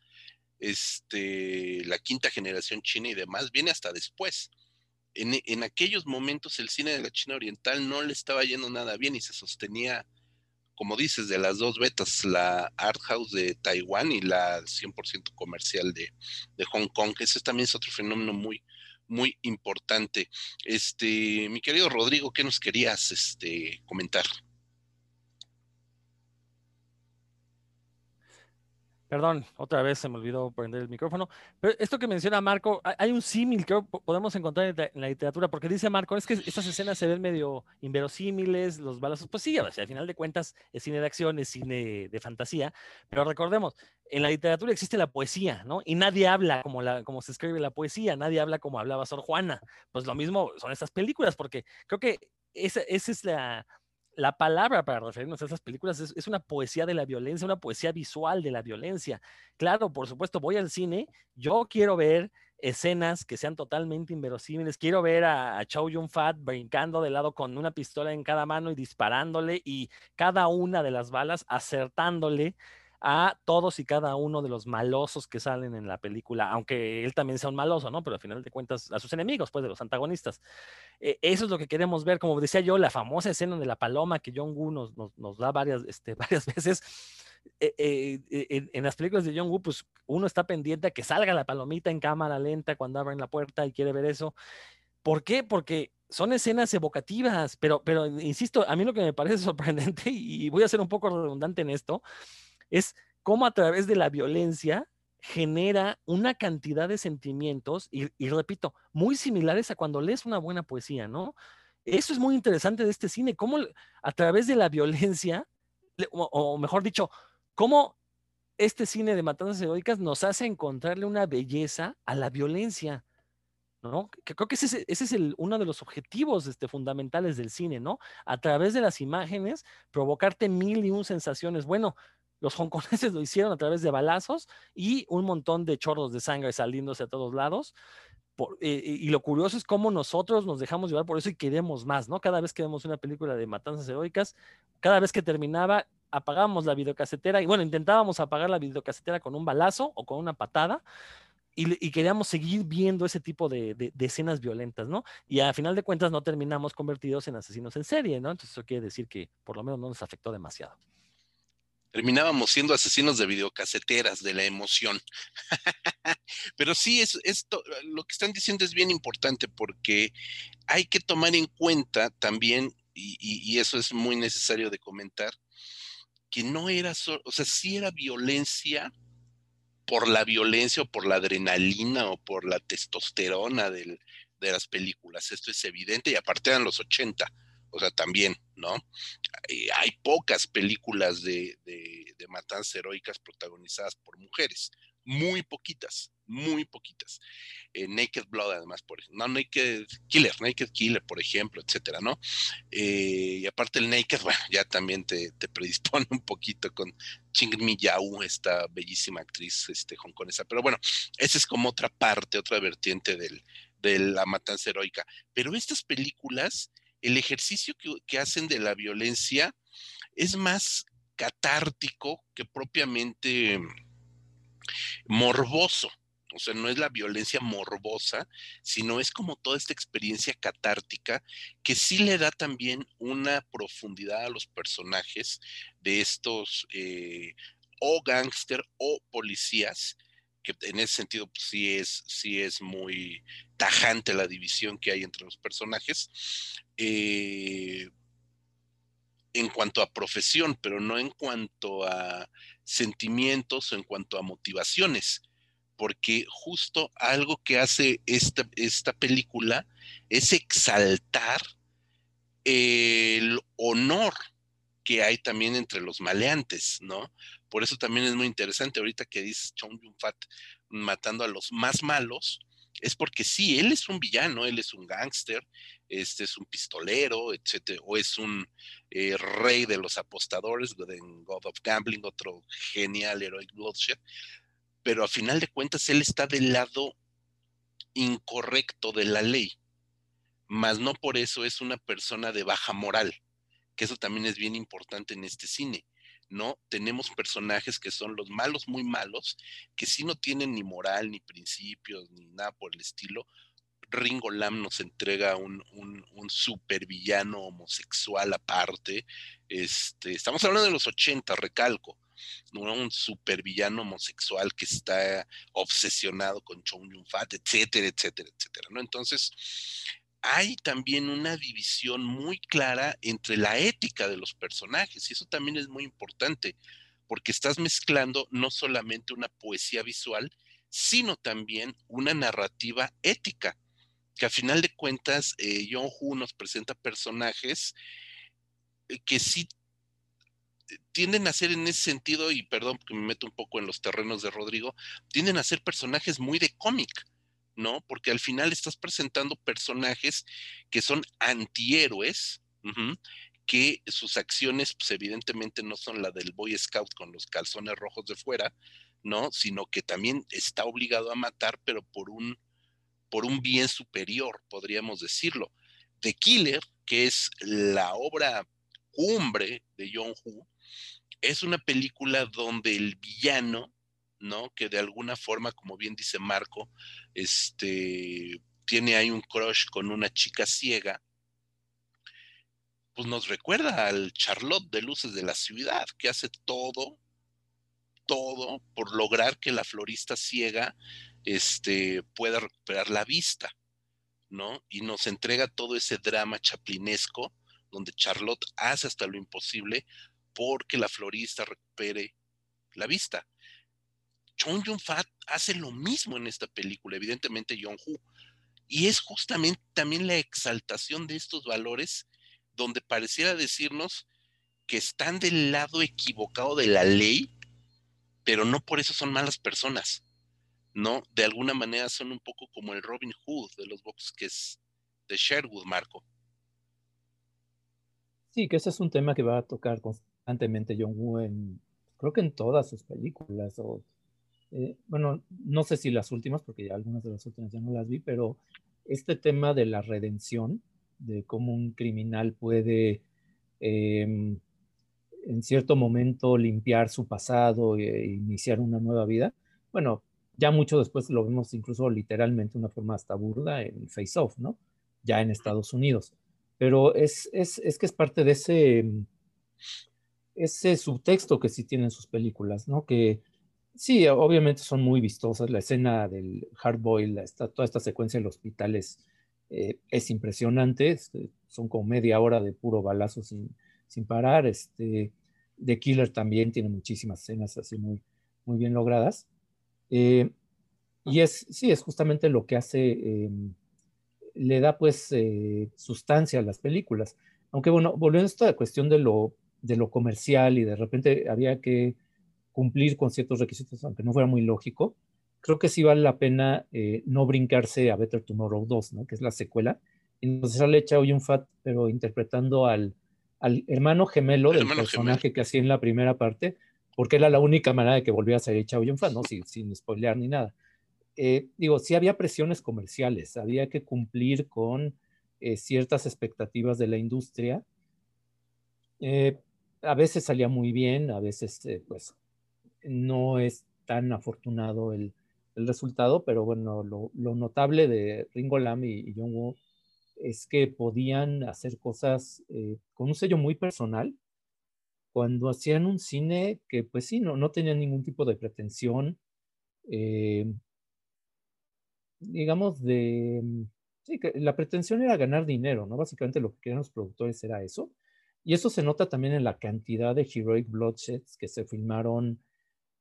este, la quinta generación china y demás, viene hasta después. En, en, aquellos momentos el cine de la China oriental no le estaba yendo nada bien y se sostenía como dices, de las dos betas, la Art House de Taiwán y la 100% comercial de, Hong Kong. Ese también es otro fenómeno muy, muy importante. Este, mi querido Rodrigo, ¿qué nos querías este, comentar? Perdón, otra vez se me olvidó prender el micrófono. Pero esto que menciona Marco, hay un símil que podemos encontrar en la literatura, porque dice Marco, es que estas escenas se ven medio inverosímiles, los balazos, pues sí, o sea, al final de cuentas es cine de acción, es cine de fantasía, pero recordemos, en la literatura existe la poesía, ¿no? Y nadie habla como, se escribe la poesía, nadie habla como hablaba Sor Juana. Pues lo mismo son estas películas, porque creo que esa es la la palabra para referirnos a esas películas es, una poesía de la violencia, una poesía visual de la violencia. Claro, por supuesto, voy al cine, yo quiero ver escenas que sean totalmente inverosímiles. Quiero ver a, a Chow Yun Fat brincando de lado con una pistola en cada mano y disparándole y cada una de las balas acertándole a todos y cada uno de los malosos que salen en la película, aunque él también sea un maloso, ¿no? Pero al final de cuentas, a sus enemigos, pues, de los antagonistas. Eh, eso es lo que queremos ver, como decía yo, la famosa escena de la paloma que John Woo nos, nos, da varias, este, varias veces. Eh, eh, en, las películas de John Woo, pues uno está pendiente a que salga la palomita en cámara lenta cuando abren la puerta y quiere ver eso. ¿Por qué? Porque son escenas evocativas, pero, pero insisto, a mí lo que me parece sorprendente, y voy a ser un poco redundante en esto, es cómo a través de la violencia genera una cantidad de sentimientos, y, repito, muy similares a cuando lees una buena poesía, ¿no? Eso es muy interesante de este cine, cómo a través de la violencia, o, mejor dicho, cómo este cine de matanzas heroicas nos hace encontrarle una belleza a la violencia, ¿no? creo que ese, es el, uno de los objetivos este, fundamentales del cine, ¿no? A través de las imágenes, provocarte mil y un sensaciones. Bueno, los hongkoneses lo hicieron a través de balazos y un montón de chorros de sangre saliéndose a todos lados. Eh, y lo curioso es cómo nosotros nos dejamos llevar por eso y queremos más, ¿no? Cada vez que vemos una película de matanzas heroicas, cada vez que terminaba, apagábamos la videocasetera y bueno, intentábamos apagar la videocasetera con un balazo o con una patada. Y, queríamos seguir viendo ese tipo de, de, escenas violentas, ¿no? Y a final de cuentas no terminamos convertidos en asesinos en serie, ¿no? Entonces eso quiere decir que por lo menos no nos afectó demasiado terminábamos siendo asesinos de videocaseteras de la emoción. Pero sí, es, esto, lo que están diciendo es bien importante porque hay que tomar en cuenta también, y, eso es muy necesario de comentar, que no era solo, o sea, sí era violencia por la violencia o por la adrenalina o por la testosterona de las películas. Esto es evidente y aparte eran los 80 o sea, también, ¿no? Hay, pocas películas de, matanzas heroicas protagonizadas por mujeres, muy poquitas, muy poquitas. Eh, Naked Blood, además, por ejemplo, no, Naked Killer, Naked Killer, por ejemplo, etcétera, ¿no? Eh, y aparte el Naked, bueno, ya también te, predispone un poquito con Ching Mi Yao, esta bellísima actriz este, hongkonesa. Pero bueno, esa es como otra parte, otra vertiente del, de la matanza heroica. Pero estas películas el ejercicio que, hacen de la violencia es más catártico que propiamente morboso. O sea, no es la violencia morbosa, sino es como toda esta experiencia catártica que sí le da también una profundidad a los personajes de estos eh, o gángster o policías, que en ese sentido pues, sí, es, sí es muy tajante la división que hay entre los personajes. Eh, en cuanto a profesión, pero no en cuanto a sentimientos o en cuanto a motivaciones, porque justo algo que hace esta, esta película es exaltar el honor que hay también entre los maleantes, ¿no? Por eso también es muy interesante ahorita que dice Chong Yun-fat matando a los más malos, es porque sí, él es un villano, él es un gángster, este es un pistolero, etcétera, o es un eh, rey de los apostadores God of Gambling, otro genial Heroic Bloodshed, pero a final de cuentas él está del lado incorrecto de la ley, mas no por eso es una persona de baja moral, que eso también es bien importante en este cine. ¿No? Tenemos personajes que son los malos muy malos, que sí no tienen ni moral, ni principios, ni nada por el estilo. Ringo Lam nos entrega un, un, supervillano homosexual aparte. Este, estamos hablando de los 80, recalco. ¿no? un supervillano homosexual que está obsesionado con Chong Yun Fat, etcétera, etcétera, etcétera, ¿no? Entonces, hay también una división muy clara entre la ética de los personajes y eso también es muy importante porque estás mezclando no solamente una poesía visual, sino también una narrativa ética, que a final de cuentas eh, Hu nos presenta personajes eh, que sí eh, tienden a ser en ese sentido, y perdón que me meto un poco en los terrenos de Rodrigo, tienden a ser personajes muy de cómic ¿no? Porque al final estás presentando personajes que son antihéroes, que sus acciones, pues evidentemente no son la del Boy Scout con los calzones rojos de fuera, ¿no? Sino que también está obligado a matar, pero por un, por un bien superior, podríamos decirlo. The Killer, que es la obra cumbre de John Woo, es una película donde el villano ¿no? Que de alguna forma, como bien dice Marco, este, tiene ahí un crush con una chica ciega, pues nos recuerda al Charlotte de Luces de la Ciudad, que hace todo, todo por lograr que la florista ciega este, pueda recuperar la vista, ¿no? Y nos entrega todo ese drama chaplinesco donde Charlotte hace hasta lo imposible porque la florista recupere la vista. Chong Yun-fat hace lo mismo en esta película, evidentemente Yong-hu. Y es justamente también la exaltación de estos valores donde pareciera decirnos que están del lado equivocado de la ley, pero no por eso son malas personas, ¿no? De alguna manera son un poco como el Robin Hood de los bosques de Sherwood, Marco. Sí, que ese es un tema que va a tocar constantemente John Woo en, creo que en todas sus películas, o eh, bueno, no sé si las últimas, porque ya algunas de las últimas ya no las vi, pero este tema de la redención, de cómo un criminal puede em, en cierto momento limpiar su pasado e iniciar una nueva vida, bueno, ya mucho después lo vemos incluso literalmente una forma hasta burda en Face Off, ¿no? Ya en Estados Unidos. Pero es, es, es que es parte de ese, ese subtexto que sí tienen sus películas, ¿no? Que Sí, obviamente son muy vistosas. La escena del hard boil, toda esta secuencia del hospital es, eh, es impresionante. Este, son como media hora de puro balazo sin, sin parar. Este, The Killer también tiene muchísimas escenas así muy, muy bien logradas. Eh, y es, sí, es justamente lo que hace, em, le da pues eh, sustancia a las películas. Aunque bueno, volviendo a esta cuestión de lo, de lo comercial y de repente había que cumplir con ciertos requisitos, aunque no fuera muy lógico, creo que sí vale la pena eh, no brincarse a Better Tomorrow 2, ¿no? que es la secuela. Y entonces sale Chao Yun Fat, pero interpretando al, al hermano gemelo del personaje que hacía en la primera parte, porque era la única manera de que volviera a salir Chao Yun Fat, ¿no? sin, sin spoilear ni nada. Eh, digo, sí había presiones comerciales, había que cumplir con eh, ciertas expectativas de la industria. a veces salía muy bien, a veces, pues, no es tan afortunado el, el resultado, pero bueno, lo, notable de Ringo Lam y, y John Woo es que podían hacer cosas eh, con un sello muy personal cuando hacían un cine que pues sí, no, no tenía ningún tipo de pretensión, eh, digamos, de... Sí, que la pretensión era ganar dinero, ¿no? Básicamente lo que querían los productores era eso. Y eso se nota también en la cantidad de Heroic Bloodsheds que se filmaron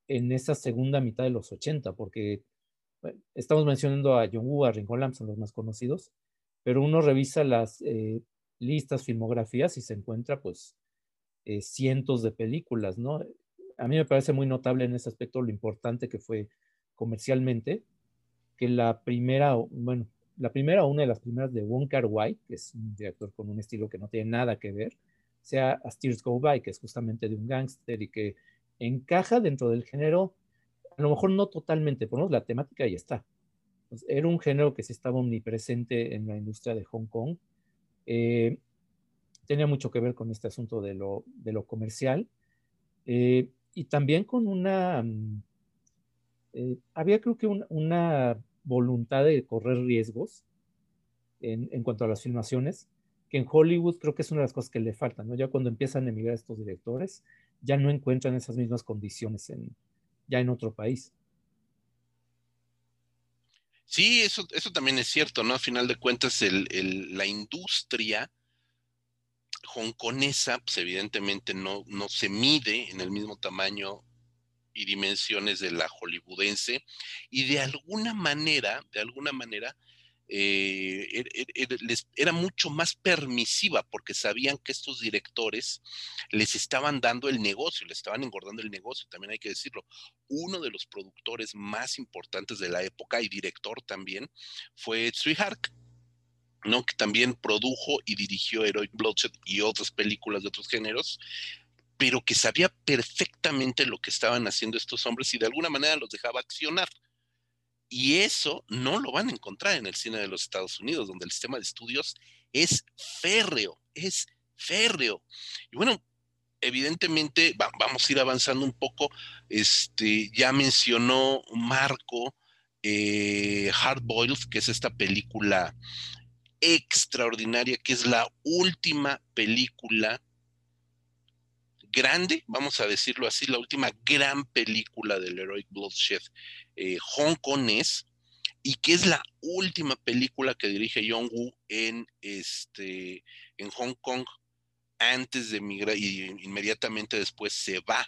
en esa segunda mitad de los 80, porque estamos mencionando a John a Ringo Lam, son los más conocidos, pero uno revisa las eh, listas, filmografías y se encuentra pues eh, cientos de películas, ¿no? A mí me parece muy notable en ese aspecto lo importante que fue comercialmente, que la primera, bueno, la primera, una de las primeras de Wong Kar Wai, que es un director con un estilo que no tiene nada que ver, sea A Steers Go By, que es justamente de un gángster y que encaja dentro del género, a lo mejor no totalmente, por la temática ahí está. Pues, era un género que se estaba omnipresente en la industria de Hong Kong. Eh, tenía mucho que ver con este asunto de lo, de lo comercial eh, y también con una, mm, eh, había creo que una voluntad de correr riesgos en, en, cuanto a las filmaciones, que en Hollywood creo que es una de las cosas que le faltan, ¿no? Ya cuando empiezan a emigrar estos directores, ya no encuentran esas mismas condiciones en, ya en otro país. Sí, eso, eso también es cierto, ¿no? A final de cuentas, el, la industria hongkonesa, pues evidentemente no, no se mide en el mismo tamaño y dimensiones de la hollywoodense, y de alguna manera, de alguna manera, eh, er, er, er, era mucho más permisiva porque sabían que estos directores les estaban dando el negocio, les estaban engordando el negocio, también hay que decirlo. Uno de los productores más importantes de la época y director también fue Hark, ¿no? que también produjo y dirigió Heroic Bloodshed y otras películas de otros géneros, pero que sabía perfectamente lo que estaban haciendo estos hombres y de alguna manera los dejaba accionar. Y eso no lo van a encontrar en el cine de los Estados Unidos, donde el sistema de estudios es férreo, es férreo. Y bueno, evidentemente vamos a ir avanzando un poco. Este, ya mencionó Marco eh, Hard Boiled, que es esta película extraordinaria, que es la última película grande, vamos a decirlo así, la última gran película del Heroic Bloodshed eh, hongkonés y que es la última película que dirige Yong Woo en, este, en Hong Kong antes de emigrar y inmediatamente después se va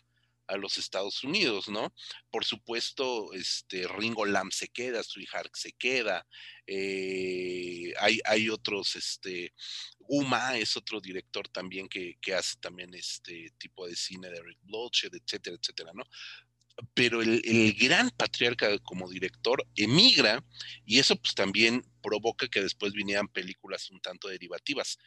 a los Estados Unidos, ¿no? Por supuesto, este Ringo Lam se queda, Sui Hark se queda, eh, hay, hay, otros, este, Guma es otro director también que, que, hace también este tipo de cine de Rick Bloodshed, etcétera, etcétera, ¿no? Pero el, el, gran patriarca como director emigra y eso pues también provoca que después vinieran películas un tanto derivativas.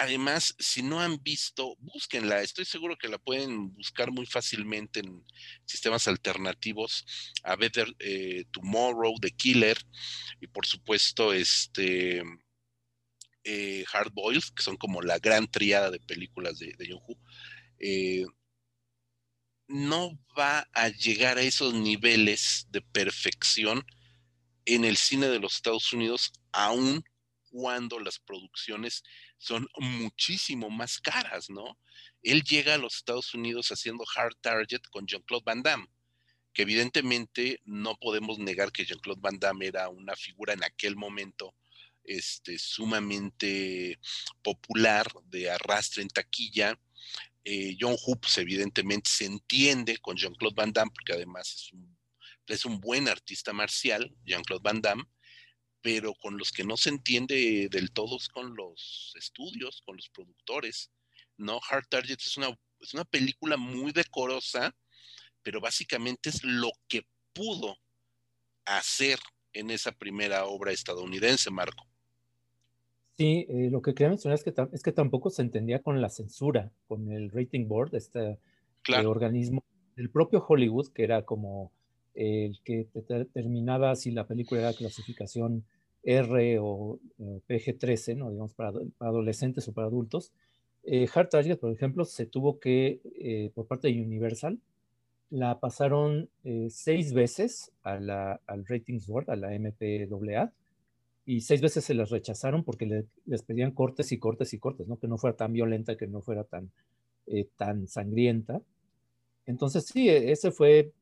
Además, si no han visto, búsquenla. Estoy seguro que la pueden buscar muy fácilmente en sistemas alternativos. A Better eh, Tomorrow, The Killer, y por supuesto, este eh, Hard Boiled, que son como la gran triada de películas de, de eh, no va a llegar a esos niveles de perfección en el cine de los Estados Unidos, aún cuando las producciones son muchísimo más caras, ¿no? Él llega a los Estados Unidos haciendo Hard Target con Jean-Claude Van Damme, que evidentemente no podemos negar que Jean-Claude Van Damme era una figura en aquel momento este, sumamente popular, de arrastre en taquilla. Eh, John Hoops evidentemente se entiende con Jean-Claude Van Damme, porque además es un, es un buen artista marcial, Jean-Claude Van Damme, pero con los que no se entiende del todo es con los estudios, con los productores. ¿no? Hard Target es una, es una película muy decorosa, pero básicamente es lo que pudo hacer en esa primera obra estadounidense, Marco. Sí, eh, lo que quería mencionar es que, es que tampoco se entendía con la censura, con el rating board, este eh, organismo del propio Hollywood, que era como el que determinaba si la película era clasificación R o eh, PG-13, ¿no? digamos, para, adolescentes o para adultos. Eh, Hard Target, por ejemplo, se tuvo que, eh, por parte de Universal, la pasaron eh, seis veces a la, al Ratings Board, a la MPAA, y seis veces se las rechazaron porque les pedían cortes y cortes y cortes, ¿no? Que no fuera tan violenta, que no fuera tan, eh, tan sangrienta. Entonces, sí, e, ese fue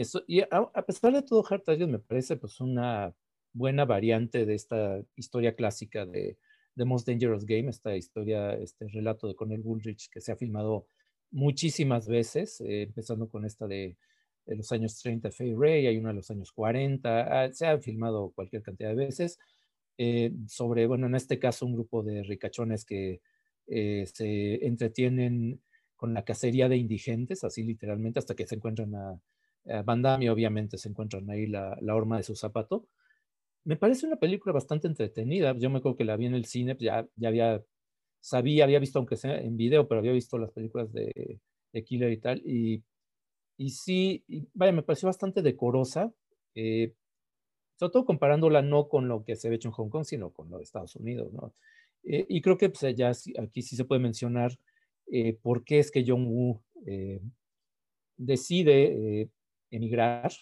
eso. Y a, pesar de todo, Target me parece pues una buena variante de esta historia clásica de The Most Dangerous Game, esta historia, este relato de Cornel Woolrich que se ha filmado muchísimas veces, eh, empezando con esta de, los años 30, Fay Ray, hay una de los años 40, ah, se ha filmado cualquier cantidad de veces, eh, sobre, bueno, en este caso un grupo de ricachones que eh, se entretienen con la cacería de indigentes, así literalmente, hasta que se encuentran a, a Bandami, obviamente se encuentran ahí la, la, horma de su zapato. Me parece una película bastante entretenida. Yo me acuerdo que la vi en el cine, pues ya, ya había sabía, había visto, aunque sea en video, pero había visto las películas de, Killer y tal, y, y sí, vaya, me pareció bastante decorosa, eh, sobre todo comparándola no con lo que se ve hecho en Hong Kong, sino con lo de Estados Unidos, ¿no? Eh, y creo que pues, ya aquí sí se puede mencionar eh, por qué es que John Woo decide emigrar,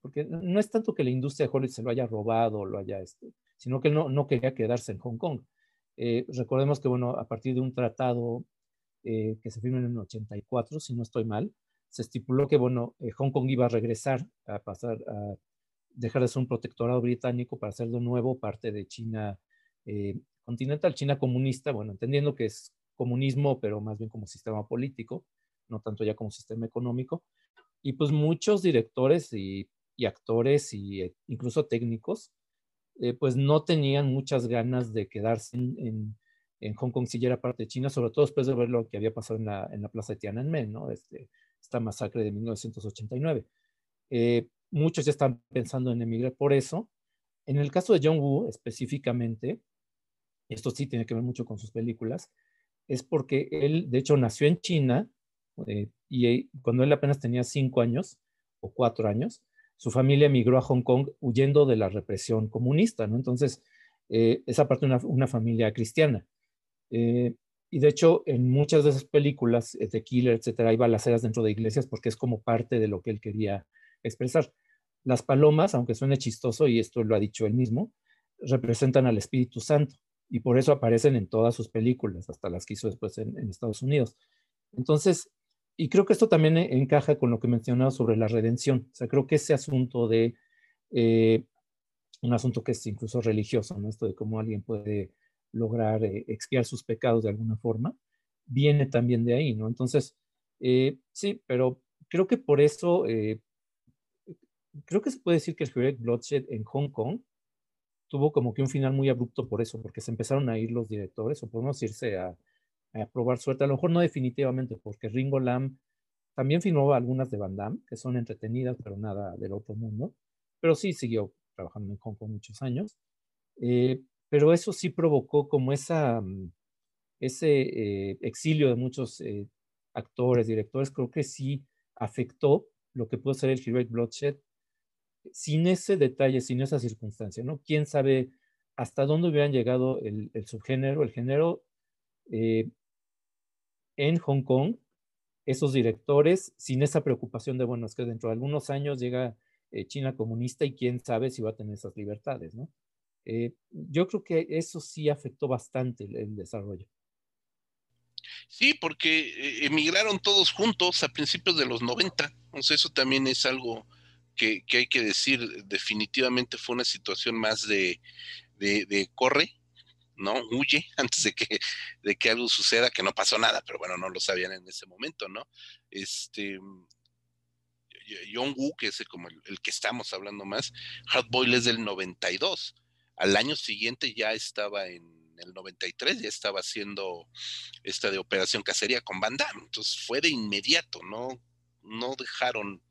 porque no es tanto que la industria de Hollywood se lo haya robado, lo haya, este, sino que él no, no quería quedarse en Hong Kong. Eh, recordemos que, bueno, a partir de un tratado eh, que se firmó en el 84, si no estoy mal, se estipuló que, bueno, eh, Hong Kong iba a regresar a pasar a dejar de ser un protectorado británico para ser de nuevo parte de China continental, China comunista, bueno, entendiendo que es comunismo, pero más bien como sistema político, no tanto ya como sistema económico. Y pues muchos directores y, y actores e incluso técnicos eh, pues no tenían muchas ganas de quedarse en, Hong Kong si ya era parte de China, sobre todo después de ver lo que había pasado en la, en la plaza de Tiananmen, ¿no? Este, esta masacre de 1989. Eh, muchos ya están pensando en emigrar por eso. En el caso de John Woo específicamente, esto sí tiene que ver mucho con sus películas, es porque él, de hecho, nació en China eh, y cuando él apenas tenía cinco años o cuatro años, su familia emigró a Hong Kong huyendo de la represión comunista, ¿no? Entonces, eh, esa parte de una, familia cristiana. Eh, y de hecho, en muchas de esas películas eh, de Killer, etcétera, hay balaceras dentro de iglesias porque es como parte de lo que él quería expresar. Las palomas, aunque suene chistoso, y esto lo ha dicho él mismo, representan al Espíritu Santo y por eso aparecen en todas sus películas, hasta las que hizo después en, en Estados Unidos. Entonces, y creo que esto también e, encaja con lo que mencionaba sobre la redención. O sea, creo que ese asunto de eh, un asunto que es incluso religioso, ¿no? Esto de cómo alguien puede lograr eh, expiar sus pecados de alguna forma, viene también de ahí, ¿no? Entonces, eh, sí, pero creo que por eso, creo que se puede decir que el Heroic Bloodshed en Hong Kong tuvo como que un final muy abrupto por eso, porque se empezaron a ir los directores, o podemos irse a a probar suerte. A lo mejor no definitivamente, porque Ringo Lam también filmó algunas de Van Damme, que son entretenidas, pero nada del otro mundo. Pero sí siguió trabajando en Hong Kong muchos años. Eh, pero eso sí provocó como esa, mm, ese eh, exilio de muchos eh, actores, directores, creo que sí afectó lo que pudo ser el Heroic Bloodshed sin ese detalle, sin esa circunstancia, ¿no? ¿Quién sabe hasta dónde hubieran llegado el, el subgénero? El género en Hong Kong esos directores sin esa preocupación de, bueno, es que dentro de algunos años llega eh, China comunista y quién sabe si va a tener esas libertades, ¿no? Eh, yo creo que eso sí afectó bastante el, desarrollo. Sí, porque eh, emigraron todos juntos a principios de los 90, entonces eso también es algo que, hay que decir, definitivamente fue una situación más de, de corre, ¿no? Huye antes de que, de que algo suceda, que no pasó nada, pero bueno, no lo sabían en ese momento, ¿no? Este, John Woo, que es como el, que estamos hablando más, Hard es del 92. Al año siguiente ya estaba en el 93, ya estaba haciendo esta de Operación Cacería con Van Damme. Entonces fue de inmediato, ¿no? No dejaron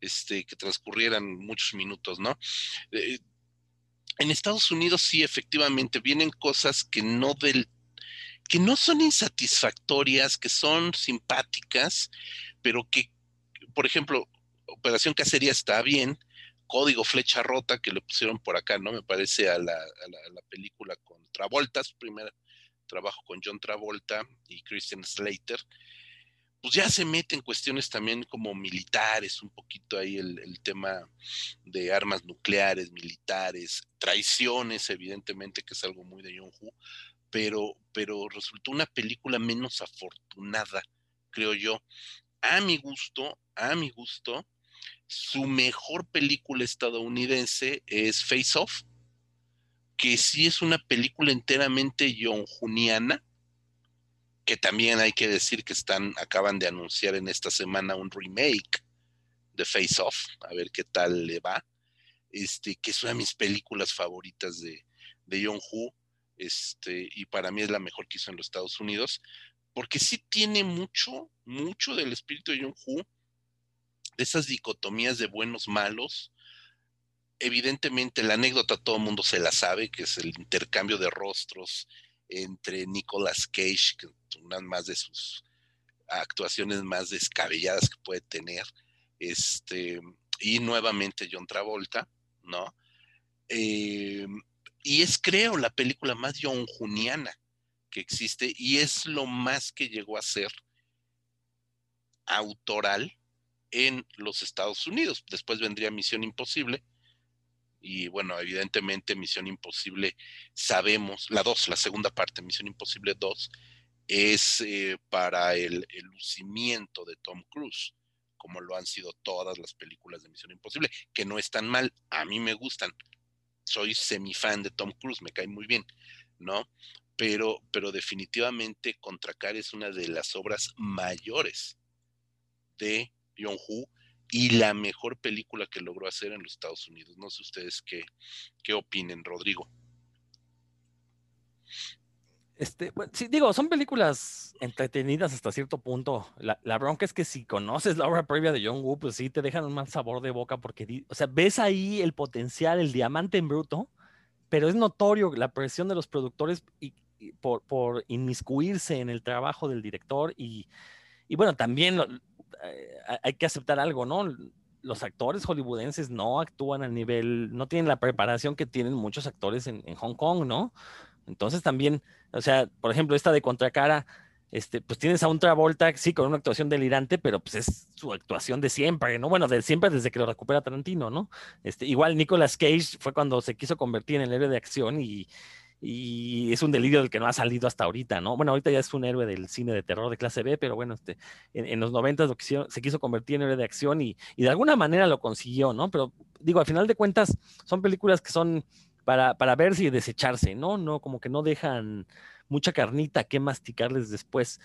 este, que transcurrieran muchos minutos, ¿no? Eh, en Estados Unidos sí, efectivamente, vienen cosas que no del que no son insatisfactorias, que son simpáticas, pero que, por ejemplo, Operación Cacería está bien, Código Flecha Rota, que le pusieron por acá, ¿no? Me parece a la, a la, película con Travolta, su primer trabajo con John Travolta y Christian Slater, pues ya se mete en cuestiones también como militares, un poquito ahí el, tema de armas nucleares, militares, traiciones, evidentemente, que es algo muy de John Woo, pero, pero resultó una película menos afortunada, creo yo. A mi gusto, a mi gusto, su mejor película estadounidense es Face Off, que sí es una película enteramente Juniana, que también hay que decir que están, acaban de anunciar en esta semana un remake de Face Off, a ver qué tal le va. Este, que es una de mis películas favoritas de, de John este, y para mí es la mejor que hizo en los Estados Unidos, porque sí tiene mucho, mucho del espíritu de John Woo, de esas dicotomías de buenos, malos. Evidentemente, la anécdota todo el mundo se la sabe, que es el intercambio de rostros entre Nicolas Cage, que una más de sus actuaciones más descabelladas que puede tener, este, y nuevamente John Travolta, ¿no? Eh, y es, creo, la película más John Juniana que existe y es lo más que llegó a ser autoral en los Estados Unidos. Después vendría Misión Imposible. Y bueno, evidentemente Misión Imposible, sabemos, la 2, la segunda parte, Misión Imposible 2, es eh, para el, lucimiento de Tom Cruise, como lo han sido todas las películas de Misión Imposible, que no están mal, a mí me gustan. Soy semifan de Tom Cruise, me cae muy bien, ¿no? Pero, pero definitivamente Contracar es una de las obras mayores de John Woo y la mejor película que logró hacer en los Estados Unidos. No sé ustedes qué, qué opinen, Rodrigo. Este, sí, digo, son películas entretenidas hasta cierto punto. La, la, bronca es que si conoces la obra previa de John Woo, pues sí te dejan un mal sabor de boca porque, o sea, ves ahí el potencial, el diamante en bruto, pero es notorio la presión de los productores y, por, por, inmiscuirse en el trabajo del director y, y bueno, también eh, hay que aceptar algo, ¿no? Los actores hollywoodenses no actúan al nivel, no tienen la preparación que tienen muchos actores en, Hong Kong, ¿no? Entonces también, o sea, por ejemplo, esta de Contracara, este, pues tienes a un Travolta, sí, con una actuación delirante, pero pues es su actuación de siempre, ¿no? Bueno, de siempre desde que lo recupera Tarantino, ¿no? Este, igual Nicolas Cage fue cuando se quiso convertir en el héroe de acción y, y es un delirio del que no ha salido hasta ahorita, ¿no? Bueno, ahorita ya es un héroe del cine de terror de clase B, pero bueno, este, en, los 90 lo se quiso convertir en héroe de acción y, de alguna manera lo consiguió, ¿no? Pero digo, al final de cuentas, son películas que son para, para verse y desecharse, ¿no? No, como que no dejan mucha carnita que masticarles después.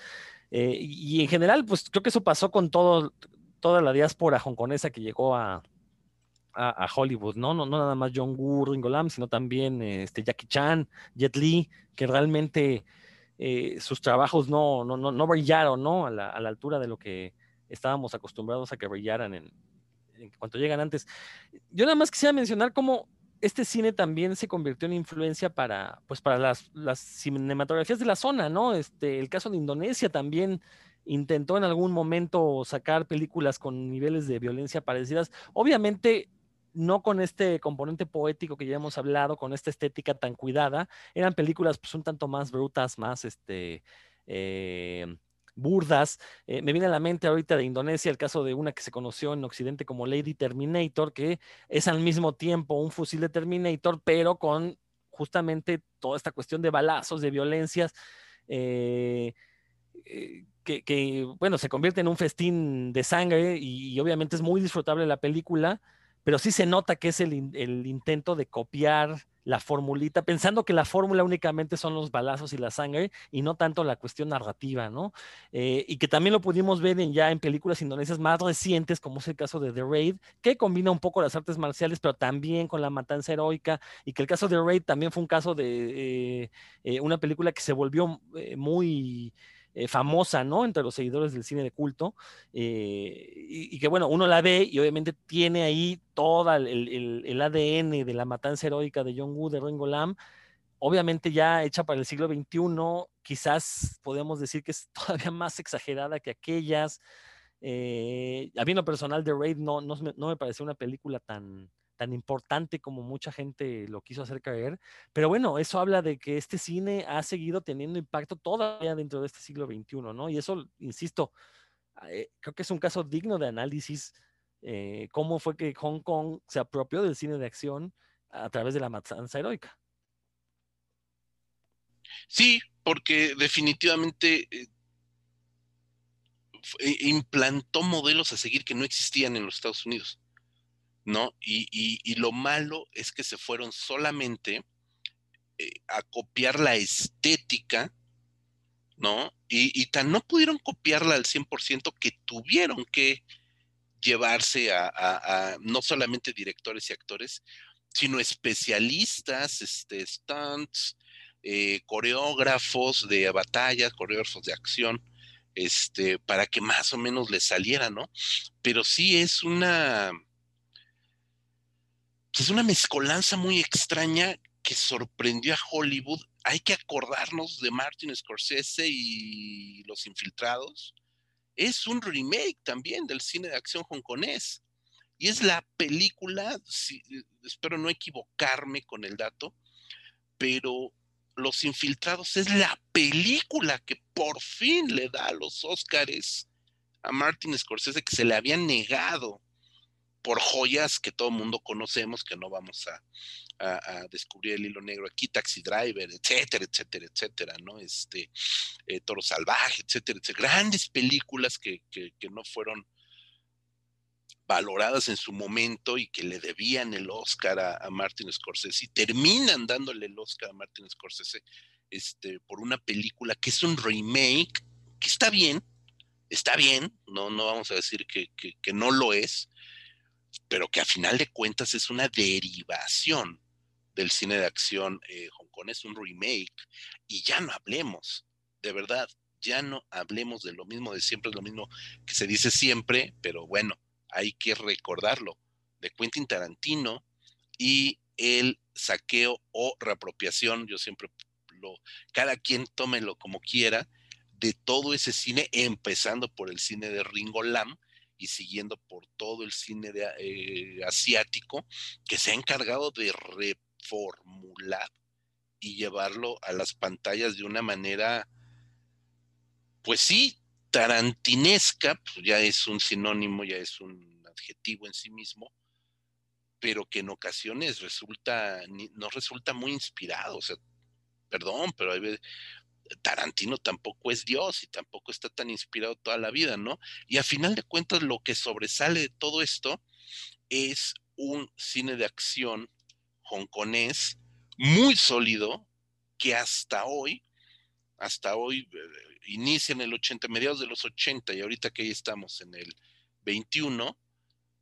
Eh, y, en general, pues creo que eso pasó con todo, toda la diáspora hongkonesa que llegó a, a, Hollywood, ¿no? ¿no? No nada más John Woo, Ringo Lam, sino también este, Jackie Chan, Jet Li, que realmente eh, sus trabajos no, no, no, no brillaron, ¿no? A la, a la, altura de lo que estábamos acostumbrados a que brillaran en, en cuanto llegan antes. Yo nada más quisiera mencionar cómo este cine también se convirtió en influencia para, pues, para las, las cinematografías de la zona, ¿no? Este, el caso de Indonesia también intentó en algún momento sacar películas con niveles de violencia parecidas. Obviamente no con este componente poético que ya hemos hablado, con esta estética tan cuidada, eran películas pues un tanto más brutas, más este, eh, burdas. Eh, me viene a la mente ahorita de Indonesia el caso de una que se conoció en Occidente como Lady Terminator, que es al mismo tiempo un fusil de Terminator, pero con justamente toda esta cuestión de balazos, de violencias. Eh, que, bueno, se convierte en un festín de sangre y obviamente es muy disfrutable la película, pero sí se nota que es el, intento de copiar la formulita, pensando que la fórmula únicamente son los balazos y la sangre y no tanto la cuestión narrativa, ¿no? Eh, y que también lo pudimos ver en, ya en películas indonesias más recientes, como es el caso de The Raid, que combina un poco las artes marciales, pero también con la matanza heroica, y que el caso de The Raid también fue un caso de eh, eh, una película que se volvió muy eh, famosa, ¿no? Entre los seguidores del cine de culto, eh, y, que bueno, uno la ve y obviamente tiene ahí todo el, ADN de la matanza heroica de John Woo, de Ringo Lam, obviamente ya hecha para el siglo XXI, quizás podemos decir que es todavía más exagerada que aquellas. Eh, a mí en lo personal, The Raid no, no me pareció una película tan, tan importante como mucha gente lo quiso hacer caer. Pero bueno, eso habla de que este cine ha seguido teniendo impacto todavía dentro de este siglo XXI, ¿no? Y eso, insisto, eh, creo que es un caso digno de análisis eh, cómo fue que Hong Kong se apropió del cine de acción a través de la matanza heroica. Sí, porque definitivamente eh, implantó modelos a seguir que no existían en los Estados Unidos, ¿no? Y, lo malo es que se fueron solamente a copiar la estética ¿no? Y, tan no pudieron copiarla al 100% que tuvieron que llevarse a, no solamente directores y actores, sino especialistas, este, stunts, eh, coreógrafos de batallas, coreógrafos de acción, este, para que más o menos les saliera, ¿no? Pero sí es una, pues es una mezcolanza muy extraña que sorprendió a Hollywood hay que acordarnos de Martin Scorsese y Los Infiltrados. Es un remake también del cine de acción hongkonés. Y es la película, espero no equivocarme con el dato, pero Los Infiltrados es la película que por fin le da los Óscares a Martin Scorsese que se le habían negado por joyas que todo el mundo conocemos, que no vamos a, descubrir el hilo negro aquí, Taxi Driver, etcétera, etcétera, etcétera, ¿no? Este, eh, Toro Salvaje, etcétera, etcétera. Grandes películas que, no fueron valoradas en su momento y que le debían el Oscar a, Martin Scorsese y terminan dándole el Oscar a Martin Scorsese este, por una película que es un remake, que está bien, está bien, no, no vamos a decir que, que no lo es, pero que a final de cuentas es una derivación del cine de acción eh, es un remake, y ya no hablemos, de verdad, ya no hablemos de lo mismo de siempre, es lo mismo que se dice siempre, pero bueno, hay que recordarlo, de Quentin Tarantino y el saqueo o reapropiación, yo siempre lo, cada quien tómelo como quiera, de todo ese cine, empezando por el cine de Ringo Lam, y siguiendo por todo el cine eh, asiático, que se ha encargado de reformular y llevarlo a las pantallas de una manera, pues sí, tarantinesca, pues ya es un sinónimo, ya es un adjetivo en sí mismo, pero que en ocasiones resulta, no resulta muy inspirado, o sea, perdón, pero hay veces, Tarantino tampoco es Dios y tampoco está tan inspirado toda la vida, ¿no? Y a final de cuentas lo que sobresale de todo esto es un cine de acción hongkonés muy sólido que hasta hoy, hasta hoy, eh, inicia en el 80, mediados de los 80 y ahorita que ya estamos en el 21,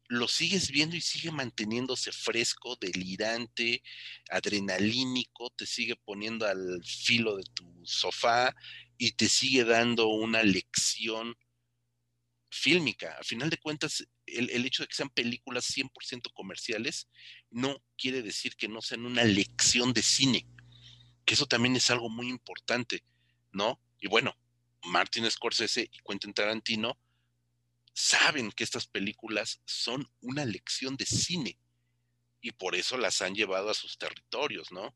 lo sigues viendo y sigue manteniéndose fresco, delirante, adrenalínico, te sigue poniendo al filo de tu sofá y te sigue dando una lección fílmica. A final de cuentas, el, hecho de que sean películas 100% comerciales no quiere decir que no sean una lección de cine, que eso también es algo muy importante, ¿no? Y bueno, Martin Scorsese y Quentin Tarantino saben que estas películas son una lección de cine y por eso las han llevado a sus territorios, ¿no?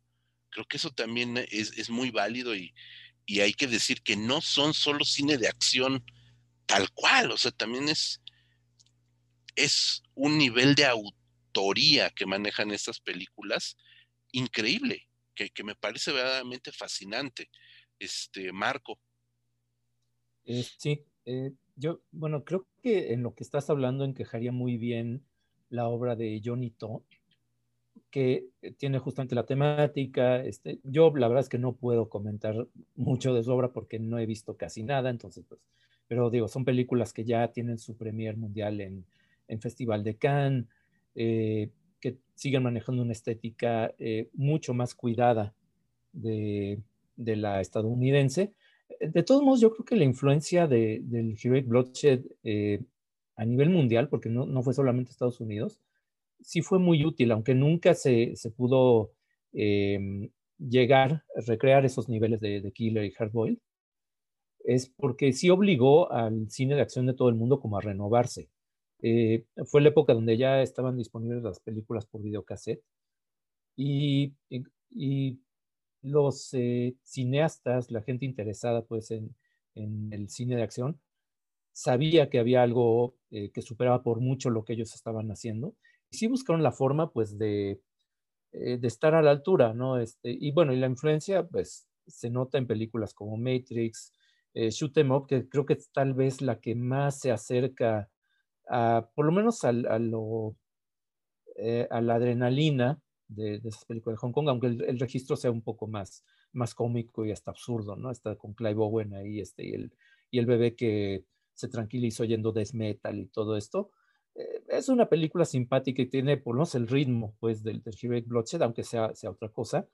Creo que eso también es, muy válido y, hay que decir que no son solo cine de acción tal cual, o sea, también es, es un nivel de autoría que manejan estas películas increíble, que, me parece verdaderamente fascinante. Este, Marco. Eh, sí, eh, yo, bueno, creo que en lo que estás hablando encajaría muy bien la obra de Johnny To, que eh, tiene justamente la temática. Este, yo la verdad es que no puedo comentar mucho de su obra porque no he visto casi nada, entonces pues, pero digo, son películas que ya tienen su premier mundial en, en Festival de Cannes, eh, que siguen manejando una estética mucho más cuidada de, de la estadounidense de todos modos, yo creo que la influencia de, del Heroic Bloodshed eh, a nivel mundial, porque no, fue solamente Estados Unidos, sí fue muy útil, aunque nunca se, pudo eh, llegar a recrear esos niveles de, de Killer y Hardboiled, es porque sí obligó al cine de acción de todo el mundo como a renovarse. Eh, fue la época donde ya estaban disponibles las películas por videocassette y los eh, cineastas, la gente interesada pues en, el cine de acción, sabía que había algo eh, que superaba por mucho lo que ellos estaban haciendo. Y sí buscaron la forma, pues, de, eh, estar a la altura, ¿no? Este, y bueno, y la influencia, pues, se nota en películas como Matrix, Shoot 'em Up, que creo que es tal vez la que más se acerca a, por lo menos a, lo, a la adrenalina de, de, esas películas de Hong Kong, aunque el, registro sea un poco más, más cómico y hasta absurdo, ¿no? Está con Clive Owen ahí, este, y el, y el bebé que se tranquilizó oyendo death metal y todo esto. Eh, es una película simpática y tiene por lo menos el ritmo pues del, del Heroic Bloodshed, aunque sea, sea otra cosa,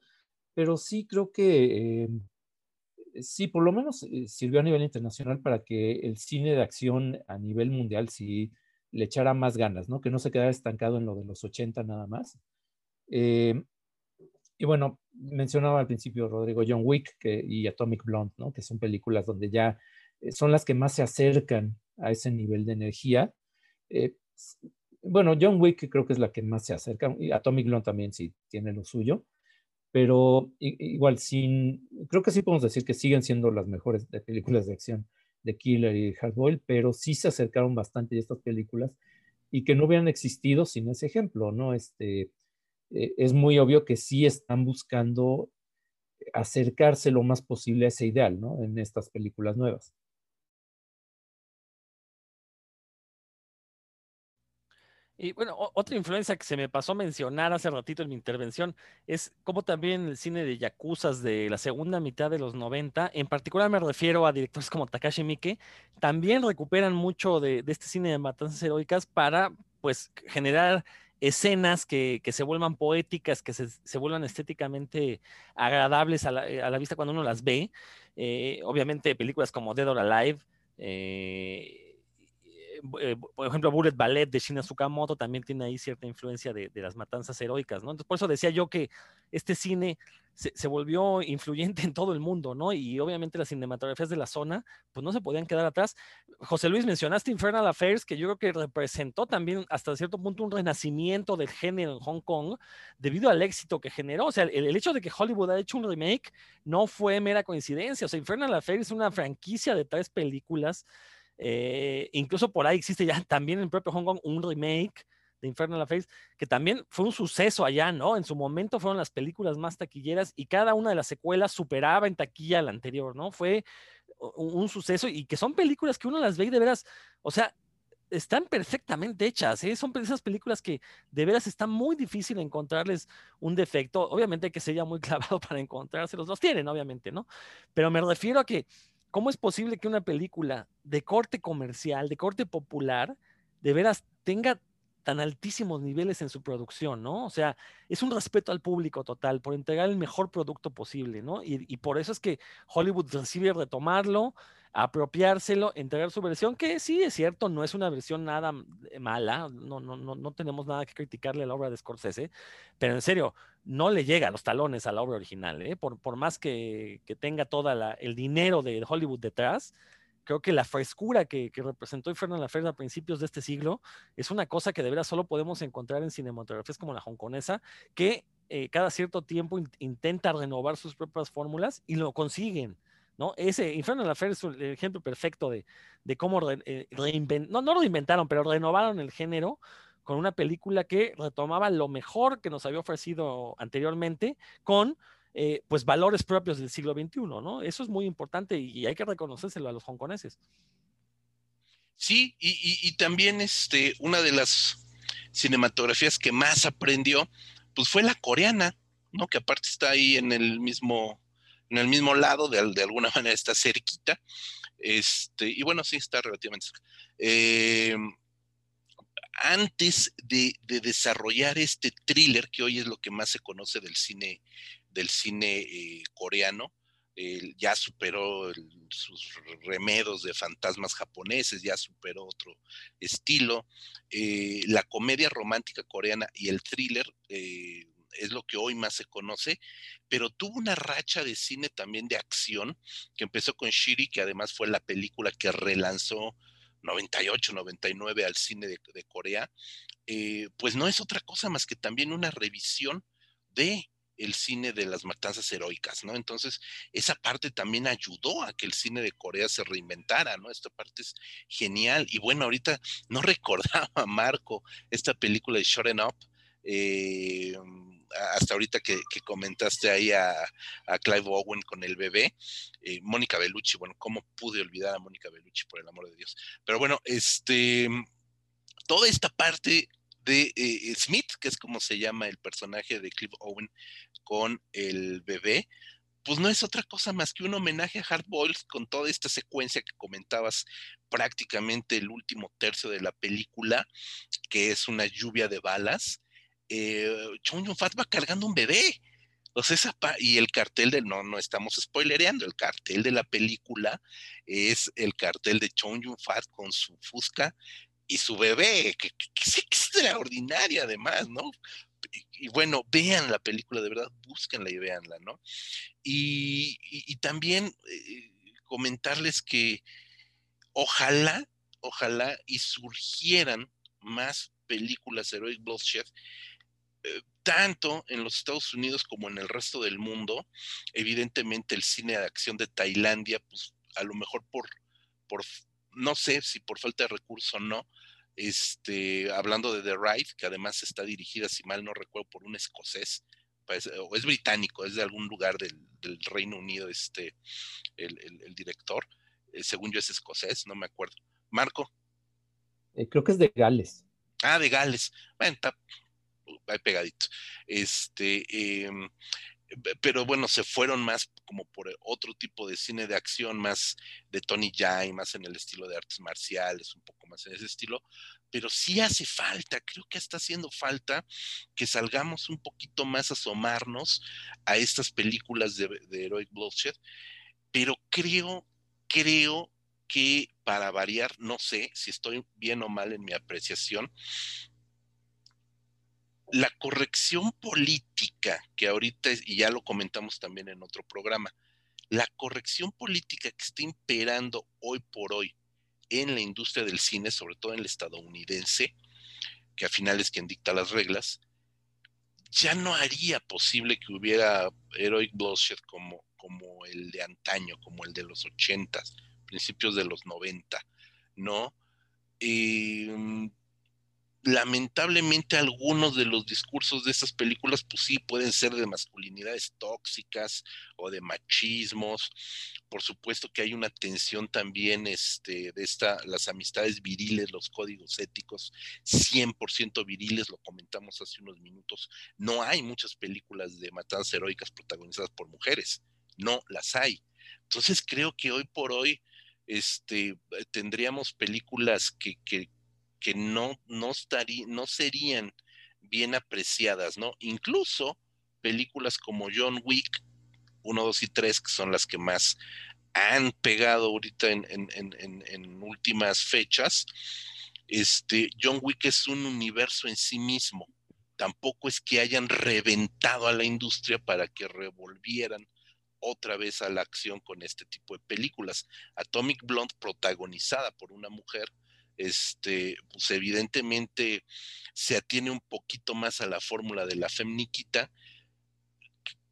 pero sí creo que eh, sí, por lo menos eh, sirvió a nivel internacional para que el cine de acción a nivel mundial sí le echara más ganas, ¿no? Que no se quedara estancado en lo de los 80 nada más. Y bueno, mencionaba al principio Rodrigo John Wick que, y Atomic Blonde, ¿no? Que son películas donde ya son las que más se acercan a ese nivel de energía. Eh, bueno, John Wick creo que es la que más se acerca, y Atomic Blonde también sí tiene lo suyo, pero igual sin, creo que sí podemos decir que siguen siendo las mejores de películas de acción de Killer y Hardboiled, pero sí se acercaron bastante a estas películas y que no hubieran existido sin ese ejemplo, ¿no? Este, eh, es muy obvio que sí están buscando acercarse lo más posible a ese ideal, ¿no? En estas películas nuevas. Y bueno, otra influencia que se me pasó a mencionar hace ratito en mi intervención es como también el cine de yakuzas de la segunda mitad de los 90, en particular me refiero a directores como Takashi Miike, también recuperan mucho de, este cine de matanzas heroicas para pues generar escenas que, se vuelvan poéticas, que se, vuelvan estéticamente agradables a la, vista cuando uno las ve. Eh, obviamente películas como Dead or Alive. Eh, eh, por ejemplo, Bullet Ballet de Shina Tsukamoto también tiene ahí cierta influencia de, las matanzas heroicas, ¿no? Entonces, por eso decía yo que este cine se, volvió influyente en todo el mundo, ¿no? Y obviamente las cinematografías de la zona, pues no se podían quedar atrás. José Luis, mencionaste Infernal Affairs, que yo creo que representó también hasta cierto punto un renacimiento del género en Hong Kong debido al éxito que generó. O sea, el, el hecho de que Hollywood ha hecho un remake no fue mera coincidencia. O sea, Infernal Affairs es una franquicia de tres películas eh, incluso por ahí existe ya también en propio Hong Kong un remake de Infernal Affairs, que también fue un suceso allá, ¿no? En su momento fueron las películas más taquilleras y cada una de las secuelas superaba en taquilla la anterior, ¿no? Fue un, suceso y que son películas que uno las ve y de veras, o sea, están perfectamente hechas, ¿eh? son esas películas que de veras está muy difícil encontrarles un defecto. Obviamente que sería muy clavado para encontrárselos, los tienen, obviamente, ¿no? Pero me refiero a que ¿cómo es posible que una película de corte comercial, de corte popular, de veras tenga tan altísimos niveles en su producción, ¿no? O sea, es un respeto al público total por entregar el mejor producto posible, ¿no? Y, por eso es que Hollywood decide retomarlo, apropiárselo, entregar su versión, que sí es cierto, no es una versión nada mala, no, no, no, no tenemos nada que criticarle a la obra de Scorsese, pero en serio, no le llega a los talones a la obra original, ¿eh? por, por más que, que tenga todo el dinero de Hollywood detrás, creo que la frescura que, que representó Infernal Affairs a principios de este siglo es una cosa que de verdad solo podemos encontrar en cinematografías como la hongkonesa, que eh, cada cierto tiempo intenta renovar sus propias fórmulas y lo consiguen. ¿No? Ese Infernal Affairs es el ejemplo perfecto de, de cómo eh, reinventaron, no, no reinventaron, pero renovaron el género con una película que retomaba lo mejor que nos había ofrecido anteriormente con eh, pues valores propios del siglo XXI, ¿no? Eso es muy importante y, hay que reconocérselo a los hongkoneses. Sí, y, también este, una de las cinematografías que más aprendió, pues fue la coreana, ¿no? Que aparte está ahí en el mismo, en el mismo lado, de, de alguna manera está cerquita. Este, y bueno, sí, está relativamente cerca. Eh, antes de, desarrollar este thriller, que hoy es lo que más se conoce del cine, del cine eh, coreano, ya superó sus remedos de fantasmas japoneses, ya superó otro estilo. Eh, la comedia romántica coreana y el thriller eh, es lo que hoy más se conoce, pero tuvo una racha de cine también de acción que empezó con Shiri, que además fue la película que relanzó 98, 99 al cine de, Corea, eh, pues no es otra cosa más que también una revisión de el cine de las matanzas heroicas, ¿no? Entonces, esa parte también ayudó a que el cine de Corea se reinventara, ¿no? Esta parte es genial. Y bueno, ahorita no recordaba, Marco, esta película de Shorten Up, eh, hasta ahorita que, comentaste ahí a, Clive Owen con el bebé, eh, Mónica Bellucci, bueno, ¿cómo pude olvidar a Mónica Bellucci, por el amor de Dios? Pero bueno, este, toda esta parte de eh, Smith, que es como se llama el personaje de Clive Owen con el bebé, pues no es otra cosa más que un homenaje a Hard Boiled con toda esta secuencia que comentabas prácticamente el último tercio de la película, que es una lluvia de balas. Eh, Chong Yun Fat va cargando un bebé. O sea, y el cartel del, no, no estamos spoilereando, el cartel de la película es el cartel de Chong Yun Fat con su fusca y su bebé, que, es extraordinaria además, ¿no? Y, bueno, vean la película, de verdad, búsquenla y véanla, ¿no? Y, también eh, comentarles que ojalá, ojalá y surgieran más películas Heroic Bloodshed, eh, tanto en los Estados Unidos como en el resto del mundo. Evidentemente el cine de acción de Tailandia, pues a lo mejor por, por no sé si por falta de recursos o no, este, hablando de The Ride, que además está dirigida, si mal no recuerdo, por un escocés, o es británico, es de algún lugar del, Reino Unido, este, el, director, eh, según yo es escocés, no me acuerdo. Marco. Eh, creo que es de Gales. Ah, de Gales. Bueno, está ahí pegadito. Este, em, pero bueno, se fueron más como por otro tipo de cine de acción, más de Tony Jai, más en el estilo de artes marciales, un poco más en ese estilo, pero sí hace falta, creo que está haciendo falta que salgamos un poquito más a asomarnos a estas películas de, de Heroic Bloodshed, pero creo, creo que para variar, no sé si estoy bien o mal en mi apreciación, la corrección política que ahorita, y ya lo comentamos también en otro programa, la corrección política que está imperando hoy por hoy en la industria del cine, sobre todo en el estadounidense, que al final es quien dicta las reglas, ya no haría posible que hubiera Heroic Bloodshed como, como el de antaño, como el de los 80, principios de los 90, ¿no? Eh, lamentablemente algunos de los discursos de esas películas, pues sí, pueden ser de masculinidades tóxicas o de machismos. Por supuesto que hay una tensión también este, de esta, las amistades viriles, los códigos éticos, 100% viriles, lo comentamos hace unos minutos. No hay muchas películas de matanzas heroicas protagonizadas por mujeres, no las hay. Entonces creo que hoy por hoy este, tendríamos películas que, que, que no, no, no serían bien apreciadas, ¿no? Incluso películas como John Wick 1, 2 y 3, que son las que más han pegado ahorita en, en, últimas fechas, este, John Wick es un universo en sí mismo. Tampoco es que hayan reventado a la industria para que revolvieran otra vez a la acción con este tipo de películas. Atomic Blonde, protagonizada por una mujer, este, pues evidentemente se atiene un poquito más a la fórmula de la femniquita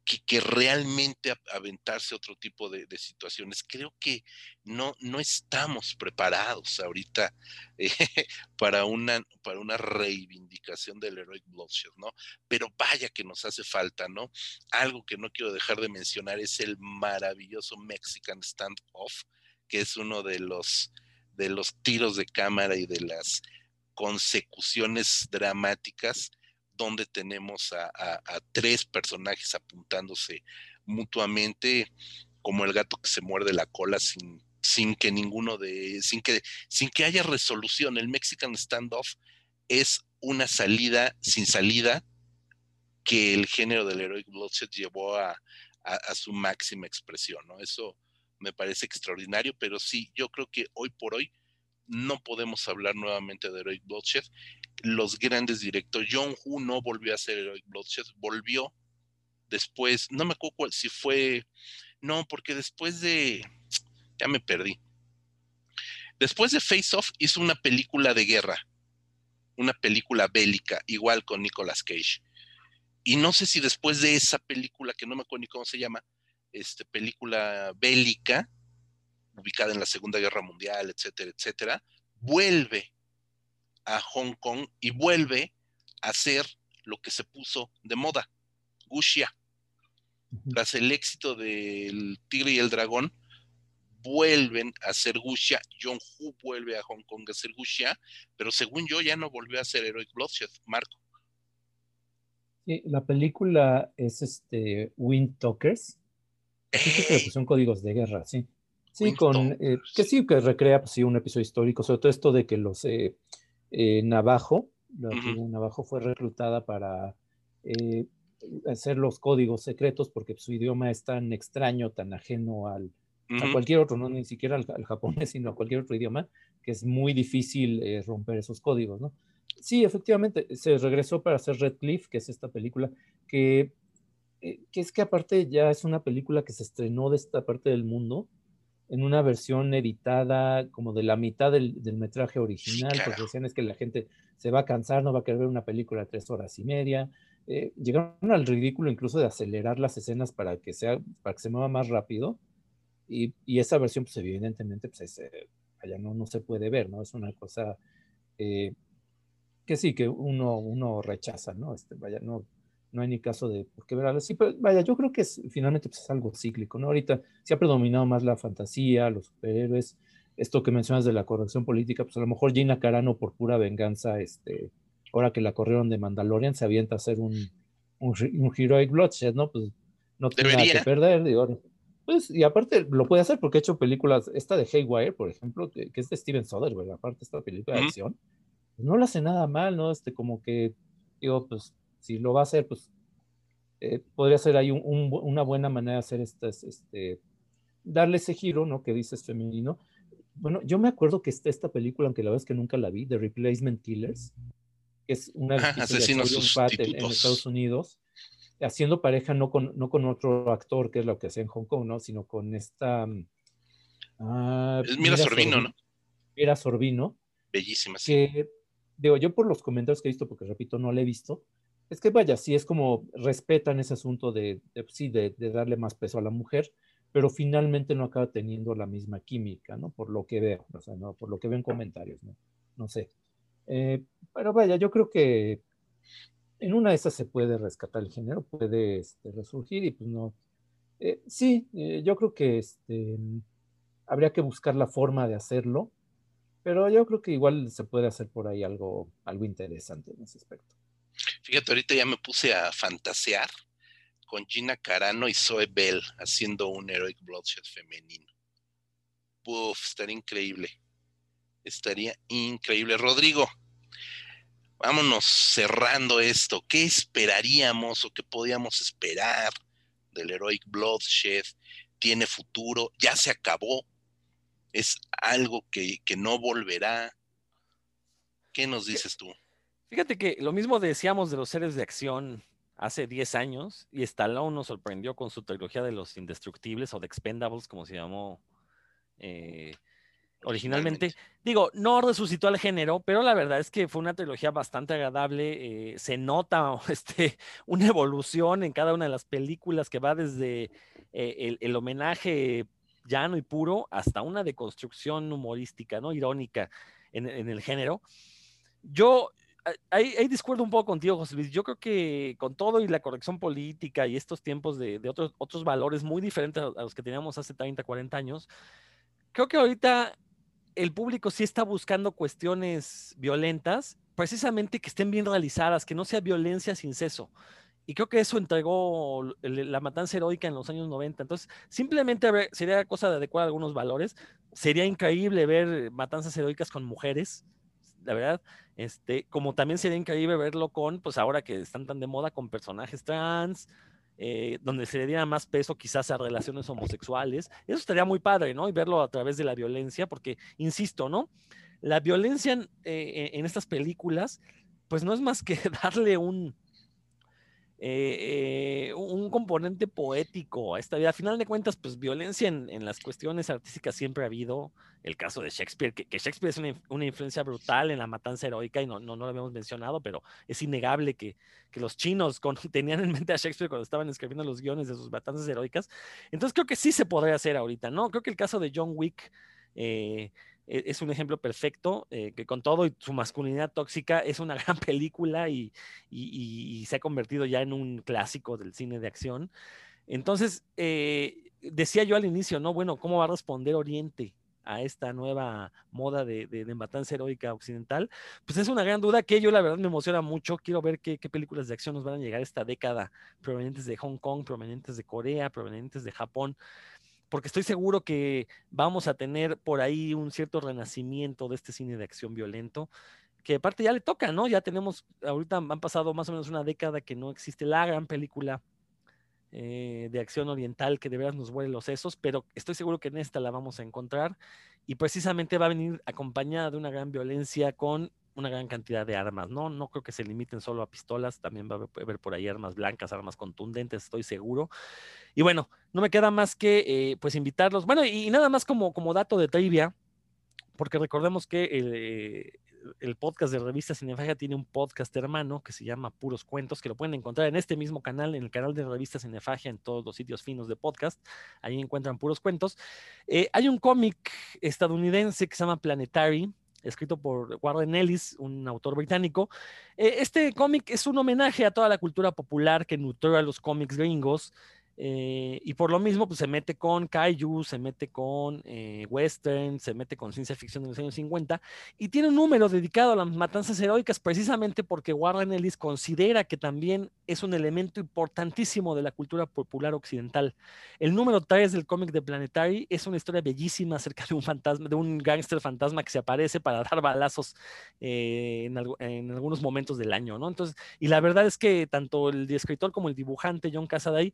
que, que realmente aventarse otro tipo de, situaciones. Creo que no, no estamos preparados ahorita eh, para, una, para una reivindicación del Heroic Bloodshed, ¿no? Pero vaya que nos hace falta, ¿no? Algo que no quiero dejar de mencionar es el maravilloso Mexican Standoff, que es uno de los de los tiros de cámara y de las consecuciones dramáticas donde tenemos a, tres personajes apuntándose mutuamente como el gato que se muerde la cola sin, sin que ninguno de, sin que, sin que haya resolución. El Mexican Standoff es una salida sin salida que el género del Heroic Bloodshed llevó a, a, su máxima expresión, ¿no? Eso, me parece extraordinario, pero sí, yo creo que hoy por hoy no podemos hablar nuevamente de Heroic Bloodshed. Los grandes directores, John Woo no volvió a hacer Heroic Bloodshed, volvió después, no me acuerdo si fue, no, porque después de, ya me perdí. Después de Face Off hizo una película de guerra, una película bélica, igual con Nicolas Cage. y no sé si después de esa película, que no me acuerdo ni cómo se llama, este, película bélica, ubicada en la Segunda Guerra Mundial, etcétera, etcétera, vuelve a Hong Kong y vuelve a hacer lo que se puso de moda, Guxia. Tras el éxito del Tigre y el Dragón, vuelven a hacer Guxia. John Hu vuelve a Hong Kong a hacer Guxia, pero según yo ya no volvió a hacer Heroic Bloodshed, Marco. Sí, la película es este Wind Talkers. Que son códigos de guerra, sí. Sí, con eh, que sí, que recrea pues, sí, un episodio histórico, sobre todo esto de que los eh, eh, Navajo, la Navajo fue reclutada para hacer los códigos secretos porque su idioma es tan extraño, tan ajeno al, a cualquier otro, no ni siquiera al, japonés, sino a cualquier otro idioma, que es muy difícil romper esos códigos, ¿no? Sí, efectivamente, se regresó para hacer Red Cliff, que es esta película, que, que es que aparte ya es una película que se estrenó de esta parte del mundo, en una versión editada como de la mitad del, metraje original, porque decían es que la gente se va a cansar, no va a querer ver una película de tres horas y media. Eh, llegaron al ridículo incluso de acelerar las escenas para que, sea, para que se mueva más rápido. Y, y esa versión, pues evidentemente, pues allá no, no se puede ver, ¿no? Es una cosa eh, que sí, que uno, uno rechaza, ¿no? Este, vaya, no, no hay ni caso de por qué verla así, pero vaya, yo creo que es, finalmente pues, es algo cíclico, ¿no? Ahorita se ha predominado más la fantasía, los superhéroes, esto que mencionas de la corrección política, pues a lo mejor Gina Carano por pura venganza, este, ahora que la corrieron de Mandalorian, se avienta a hacer un, un, un Heroic Bloodshed, ¿no? Pues no tiene nada que perder, digo, pues, y aparte lo puede hacer porque ha hecho películas, esta de Haywire, por ejemplo, que, es de Steven Soderbergh, aparte esta película de acción, pues, no lo hace nada mal, ¿no? Este, como que, digo, pues si lo va a hacer, pues eh, podría ser ahí una buena manera de hacer estas, este, darle ese giro, ¿no? Que dices femenino. Bueno, yo me acuerdo que está esta película, aunque la verdad es que nunca la vi, The Replacement Killers, que es una asesinos de en, en, Estados Unidos, haciendo pareja no con, no con otro actor, que es lo que hacía en Hong Kong, ¿no? Sino con esta... Ah, es Mira, Sorbino, ¿no? Mira Sorbino. Bellísima, sí. Que, digo, yo por los comentarios que he visto, porque repito, no la he visto, es que vaya, sí es como respetan ese asunto de, sí, de, darle más peso a la mujer, pero finalmente no acaba teniendo la misma química, ¿no? Por lo que veo, o sea, ¿no? por lo que veo en comentarios, ¿no? No sé. Eh, pero vaya, yo creo que en una de esas se puede rescatar el género, puede este, resurgir y pues no. Eh, sí, eh, yo creo que este, habría que buscar la forma de hacerlo, pero yo creo que igual se puede hacer por ahí algo, algo interesante en ese aspecto. Fíjate, ahorita ya me puse a fantasear con Gina Carano y Zoe Bell haciendo un Heroic Bloodshed femenino. Uf, estaría increíble. Estaría increíble. Rodrigo, vámonos cerrando esto. ¿Qué esperaríamos o qué podíamos esperar del Heroic Bloodshed? ¿Tiene futuro? ¿Ya se acabó? ¿Es algo que, que no volverá? ¿Qué nos dices tú? Fíjate que lo mismo decíamos de los seres de acción hace 10 años y Stallone nos sorprendió con su trilogía de los indestructibles o de Expendables, como se llamó eh, originalmente. Digo, no resucitó al género, pero la verdad es que fue una trilogía bastante agradable. Eh, se nota este, una evolución en cada una de las películas que va desde eh, el, homenaje llano y puro hasta una deconstrucción humorística, ¿no? Irónica en, en el género. Yo, ahí, ahí, discuerdo un poco contigo, José Luis. Yo creo que con todo y la corrección política y estos tiempos de, de otros, otros valores muy diferentes a, los que teníamos hace 30, 40 años, creo que ahorita el público sí está buscando cuestiones violentas, precisamente que estén bien realizadas, que no sea violencia sin ceso. Y creo que eso entregó la matanza heroica en los años 90. Entonces, simplemente sería cosa de adecuar algunos valores. Sería increíble ver matanzas heroicas con mujeres, la verdad. Este, como también sería increíble verlo con, pues ahora que están tan de moda, con personajes trans, eh, donde se le diera más peso quizás a relaciones homosexuales. Eso estaría muy padre, ¿no? Y verlo a través de la violencia, porque, insisto, ¿no? La violencia en, eh, en estas películas, pues no es más que darle un, eh, eh, un componente poético a esta vida. A final de cuentas, pues violencia en, las cuestiones artísticas siempre ha habido. El caso de Shakespeare, que, Shakespeare es una, influencia brutal en la matanza heroica y no, no, lo habíamos mencionado, pero es innegable que, los chinos tenían en mente a Shakespeare cuando estaban escribiendo los guiones de sus matanzas heroicas. Entonces creo que sí se podría hacer ahorita, ¿no? Creo que el caso de John Wick... Eh, es un ejemplo perfecto, eh, que con todo y su masculinidad tóxica es una gran película y, se ha convertido ya en un clásico del cine de acción. Entonces, eh, decía yo al inicio, ¿no? Bueno, ¿cómo va a responder Oriente a esta nueva moda de, de, matanza heroica occidental? Pues es una gran duda que yo la verdad me emociona mucho. Quiero ver qué, qué películas de acción nos van a llegar esta década, provenientes de Hong Kong, provenientes de Corea, provenientes de Japón porque estoy seguro que vamos a tener por ahí un cierto renacimiento de este cine de acción violento, que aparte ya le toca, ¿no? Ya tenemos, ahorita han pasado más o menos una década que no existe la gran película eh, de acción oriental que de veras nos vuelve los sesos, pero estoy seguro que en esta la vamos a encontrar y precisamente va a venir acompañada de una gran violencia con una gran cantidad de armas, ¿no? No creo que se limiten solo a pistolas, también va a haber por ahí armas blancas, armas contundentes, estoy seguro. Y bueno, no me queda más que eh, pues invitarlos. Bueno, y, nada más como, como dato de trivia, porque recordemos que el, eh, el podcast de Revista Cinefagia tiene un podcast hermano que se llama Puros Cuentos, que lo pueden encontrar en este mismo canal, en el canal de Revista Cinefagia, en todos los sitios finos de podcast. Ahí encuentran Puros Cuentos. Eh, hay un cómic estadounidense que se llama Planetary, escrito por Warren Ellis, un autor británico. Eh, este cómic es un homenaje a toda la cultura popular que nutrió a los cómics gringos. Eh, y por lo mismo, pues se mete con kaiju, se mete con eh, western, se mete con ciencia ficción de los años 50 y tiene un número dedicado a las matanzas heroicas precisamente porque Warren Ellis considera que también es un elemento importantísimo de la cultura popular occidental. El número 3 del cómic de Planetary es una historia bellísima acerca de un fantasma, de un gángster fantasma que se aparece para dar balazos eh, en, algunos momentos del año, ¿no? Entonces, y la verdad es que tanto el escritor como el dibujante John Casaday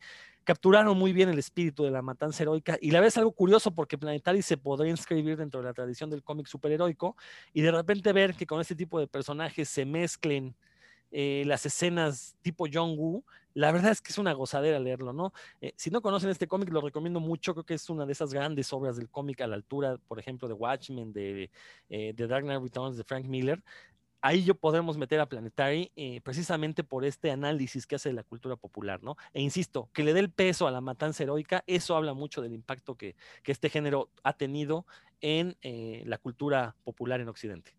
capturaron muy bien el espíritu de la matanza heroica y la vez algo curioso porque Planetary se podría inscribir dentro de la tradición del cómic superheroico y de repente ver que con este tipo de personajes se mezclen eh, las escenas tipo John Woo, la verdad es que es una gozadera leerlo, ¿no? Eh, si no conocen este cómic, lo recomiendo mucho, creo que es una de esas grandes obras del cómic a la altura, por ejemplo, de Watchmen, de, eh, de Dark Knight Returns de Frank Miller ahí yo podemos meter a Planetary eh, precisamente por este análisis que hace de la cultura popular, ¿no? E insisto, que le dé el peso a la matanza heroica, eso habla mucho del impacto que, este género ha tenido en eh, la cultura popular en Occidente.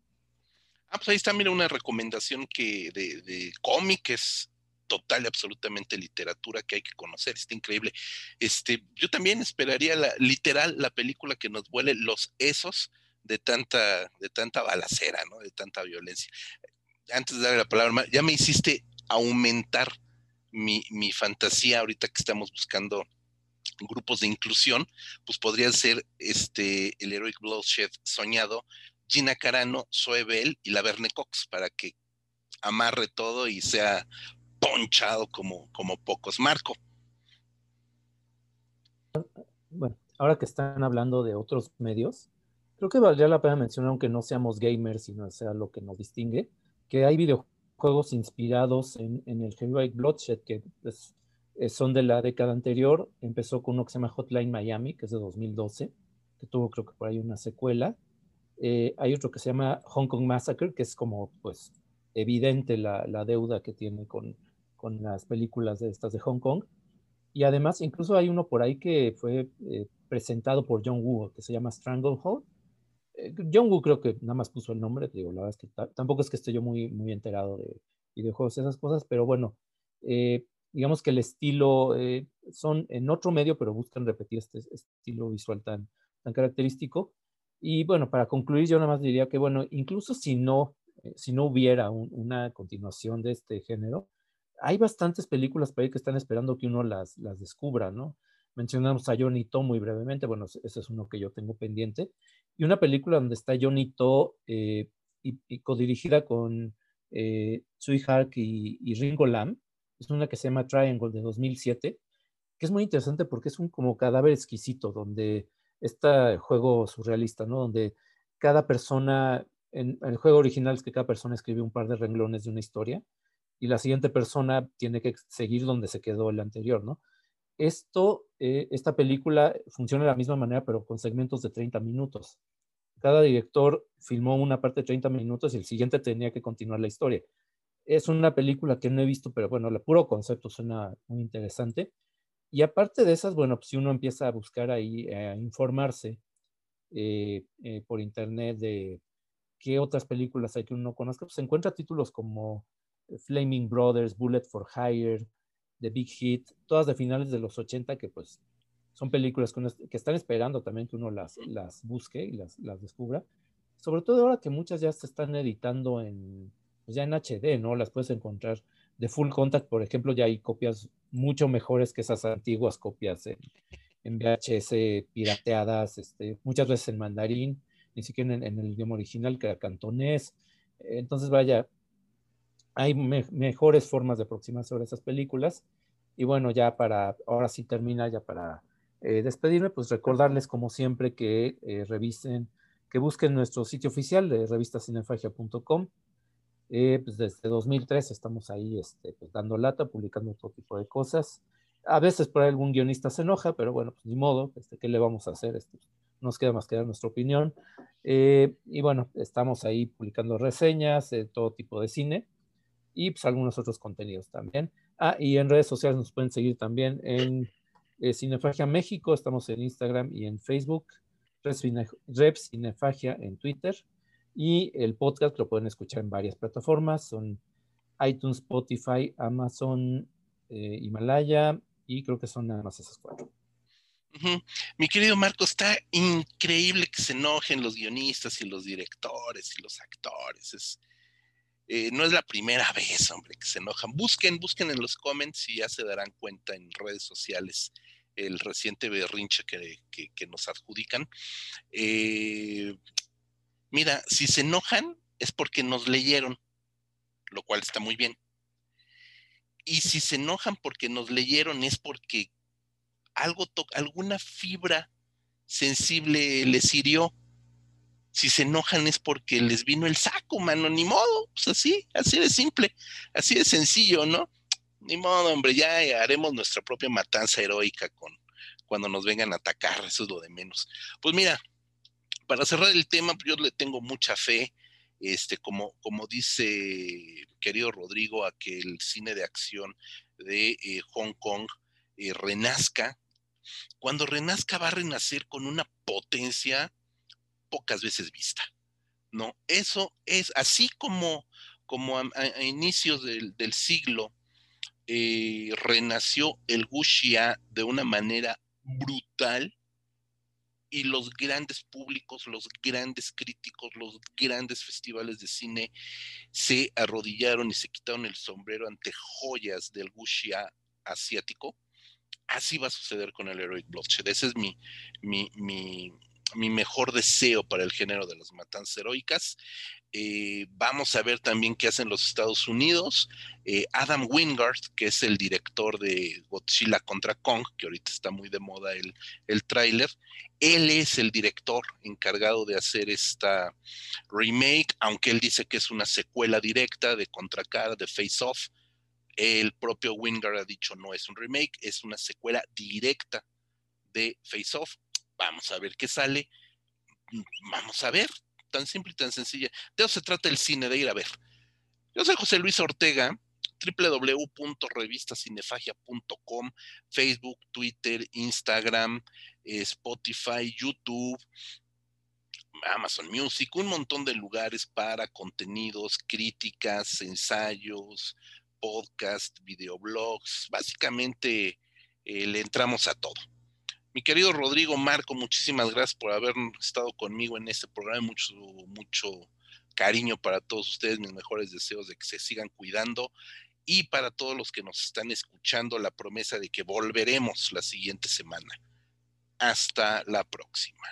Ah, pues ahí está, mira, una recomendación que de, de cómic es total y absolutamente literatura que hay que conocer, está increíble. Este, yo también esperaría la, literal la película que nos vuele los esos de tanta, de tanta balacera, ¿no? De tanta violencia. Antes de darle la palabra, ya me hiciste aumentar mi, fantasía ahorita que estamos buscando grupos de inclusión, pues podrían ser este, el Heroic Bloodshed soñado, Gina Carano, Zoe Bell y la Verne Cox, para que amarre todo y sea ponchado como, como pocos. Marco. Bueno, ahora que están hablando de otros medios, creo que valdría la pena mencionar, aunque no seamos gamers, sino sea lo que nos distingue, que hay videojuegos inspirados en, el Heroic Bloodshed, que pues, eh, son de la década anterior. Empezó con uno que se llama Hotline Miami, que es de 2012, que tuvo creo que por ahí una secuela. Eh, hay otro que se llama Hong Kong Massacre, que es como pues evidente la, deuda que tiene con, con, las películas de estas de Hong Kong. Y además, incluso hay uno por ahí que fue eh, presentado por John Woo, que se llama Stranglehold, eh, John Woo creo que nada más puso el nombre, digo, la verdad es que tampoco es que esté yo muy, muy enterado de videojuegos esas cosas, pero bueno, eh, digamos que el estilo eh, son en otro medio, pero buscan repetir este, estilo visual tan, tan característico. Y bueno, para concluir, yo nada más diría que, bueno, incluso si no, si no hubiera una continuación de este género, hay bastantes películas para ahí que están esperando que uno las, las descubra, ¿no? Mencionamos a Johnny To muy brevemente, bueno, ese es uno que yo tengo pendiente. Y una película donde está Johnny To eh, y, codirigida con eh, Hark y, Ringo Lam, es una que se llama Triangle de 2007, que es muy interesante porque es un como cadáver exquisito, donde está el juego surrealista, ¿no? Donde cada persona, en, el juego original es que cada persona escribe un par de renglones de una historia, y la siguiente persona tiene que seguir donde se quedó el anterior, ¿no? Esto, eh, esta película funciona de la misma manera, pero con segmentos de 30 minutos. Cada director filmó una parte de 30 minutos y el siguiente tenía que continuar la historia. Es una película que no he visto, pero bueno, el puro concepto suena muy interesante. Y aparte de esas, bueno, pues si uno empieza a buscar ahí, a informarse eh, eh, por internet de qué otras películas hay que uno conozca, pues encuentra títulos como Flaming Brothers, Bullet for Hire, The Big Hit, todas de finales de los 80 que pues son películas que, están esperando también que uno las, las busque y las, las, descubra. Sobre todo ahora que muchas ya se están editando en, pues ya en HD, ¿no? Las puedes encontrar de Full Contact, por ejemplo, ya hay copias mucho mejores que esas antiguas copias en, VHS pirateadas, este, muchas veces en mandarín, ni siquiera en, el idioma original, que era cantonés. Entonces, vaya, hay mejores formas de aproximarse sobre esas películas. Y bueno, ya para, ahora sí termina, ya para eh, despedirme, pues recordarles como siempre que eh, revisen, que busquen nuestro sitio oficial de revistacinefagia.com eh, pues desde 2003 estamos ahí este, pues dando lata, publicando todo tipo de cosas. A veces por ahí algún guionista se enoja, pero bueno, pues ni modo, este, ¿qué le vamos a hacer? Este, nos queda más que dar nuestra opinión. Eh, y bueno, estamos ahí publicando reseñas de todo tipo de cine y pues algunos otros contenidos también. Ah, y en redes sociales nos pueden seguir también en eh, Cinefagia México, estamos en Instagram y en Facebook, Rep Cinefagia en Twitter y el podcast lo pueden escuchar en varias plataformas, son iTunes, Spotify, Amazon, eh, Himalaya y creo que son nada más esas cuatro. Mi querido Marco, está increíble que se enojen los guionistas y los directores y los actores. Eh, no es la primera vez, hombre, que se enojan. Busquen, busquen en los comments y ya se darán cuenta en redes sociales el reciente berrinche que, nos adjudican. Eh, Mira, si se enojan es porque nos leyeron, lo cual está muy bien. Y si se enojan porque nos leyeron es porque algo alguna fibra sensible les hirió. Si se enojan es porque les vino el saco, mano, ni modo, pues así, así de simple, así de sencillo, ¿no? Ni modo, hombre, ya haremos nuestra propia matanza heroica con cuando nos vengan a atacar, eso es lo de menos. Pues mira, para cerrar el tema, yo le tengo mucha fe, este, como, como dice querido Rodrigo, a que el cine de acción de eh, Hong Kong eh, renazca. Cuando renazca va a renacer con una potencia pocas veces vista. ¿no? Eso es así como, como a, inicios del, siglo eh, renació el Wuxia de una manera brutal y los grandes públicos, los grandes críticos, los grandes festivales de cine se arrodillaron y se quitaron el sombrero ante joyas del wuxia asiático. Así va a suceder con el Heroic Bloodshed. Ese es mi, mi, mi, mi mejor deseo para el género de las matanzas heroicas. Eh, vamos a ver también qué hacen los Estados Unidos. Eh, Adam Wingard, que es el director de Godzilla contra Kong, que ahorita está muy de moda el, el tráiler, él es el director encargado de hacer esta remake, aunque él dice que es una secuela directa de Contra Cara, de Face Off. El propio Wingard ha dicho no es un remake, es una secuela directa de Face Off. Vamos a ver qué sale. Vamos a ver, tan simple y tan sencilla. De eso se trata el cine, de ir a ver. Yo soy José Luis Ortega, www.revistacinefagia.com, Facebook, Twitter, Instagram, eh, Spotify, YouTube, Amazon Music, un montón de lugares para contenidos, críticas, ensayos, podcast, videoblogs. Básicamente eh, le entramos a todo. Mi querido Rodrigo Marco, muchísimas gracias por haber estado conmigo en este programa. Mucho, mucho cariño para todos ustedes, mis mejores deseos de que se sigan cuidando y para todos los que nos están escuchando, la promesa de que volveremos la siguiente semana. Hasta la próxima.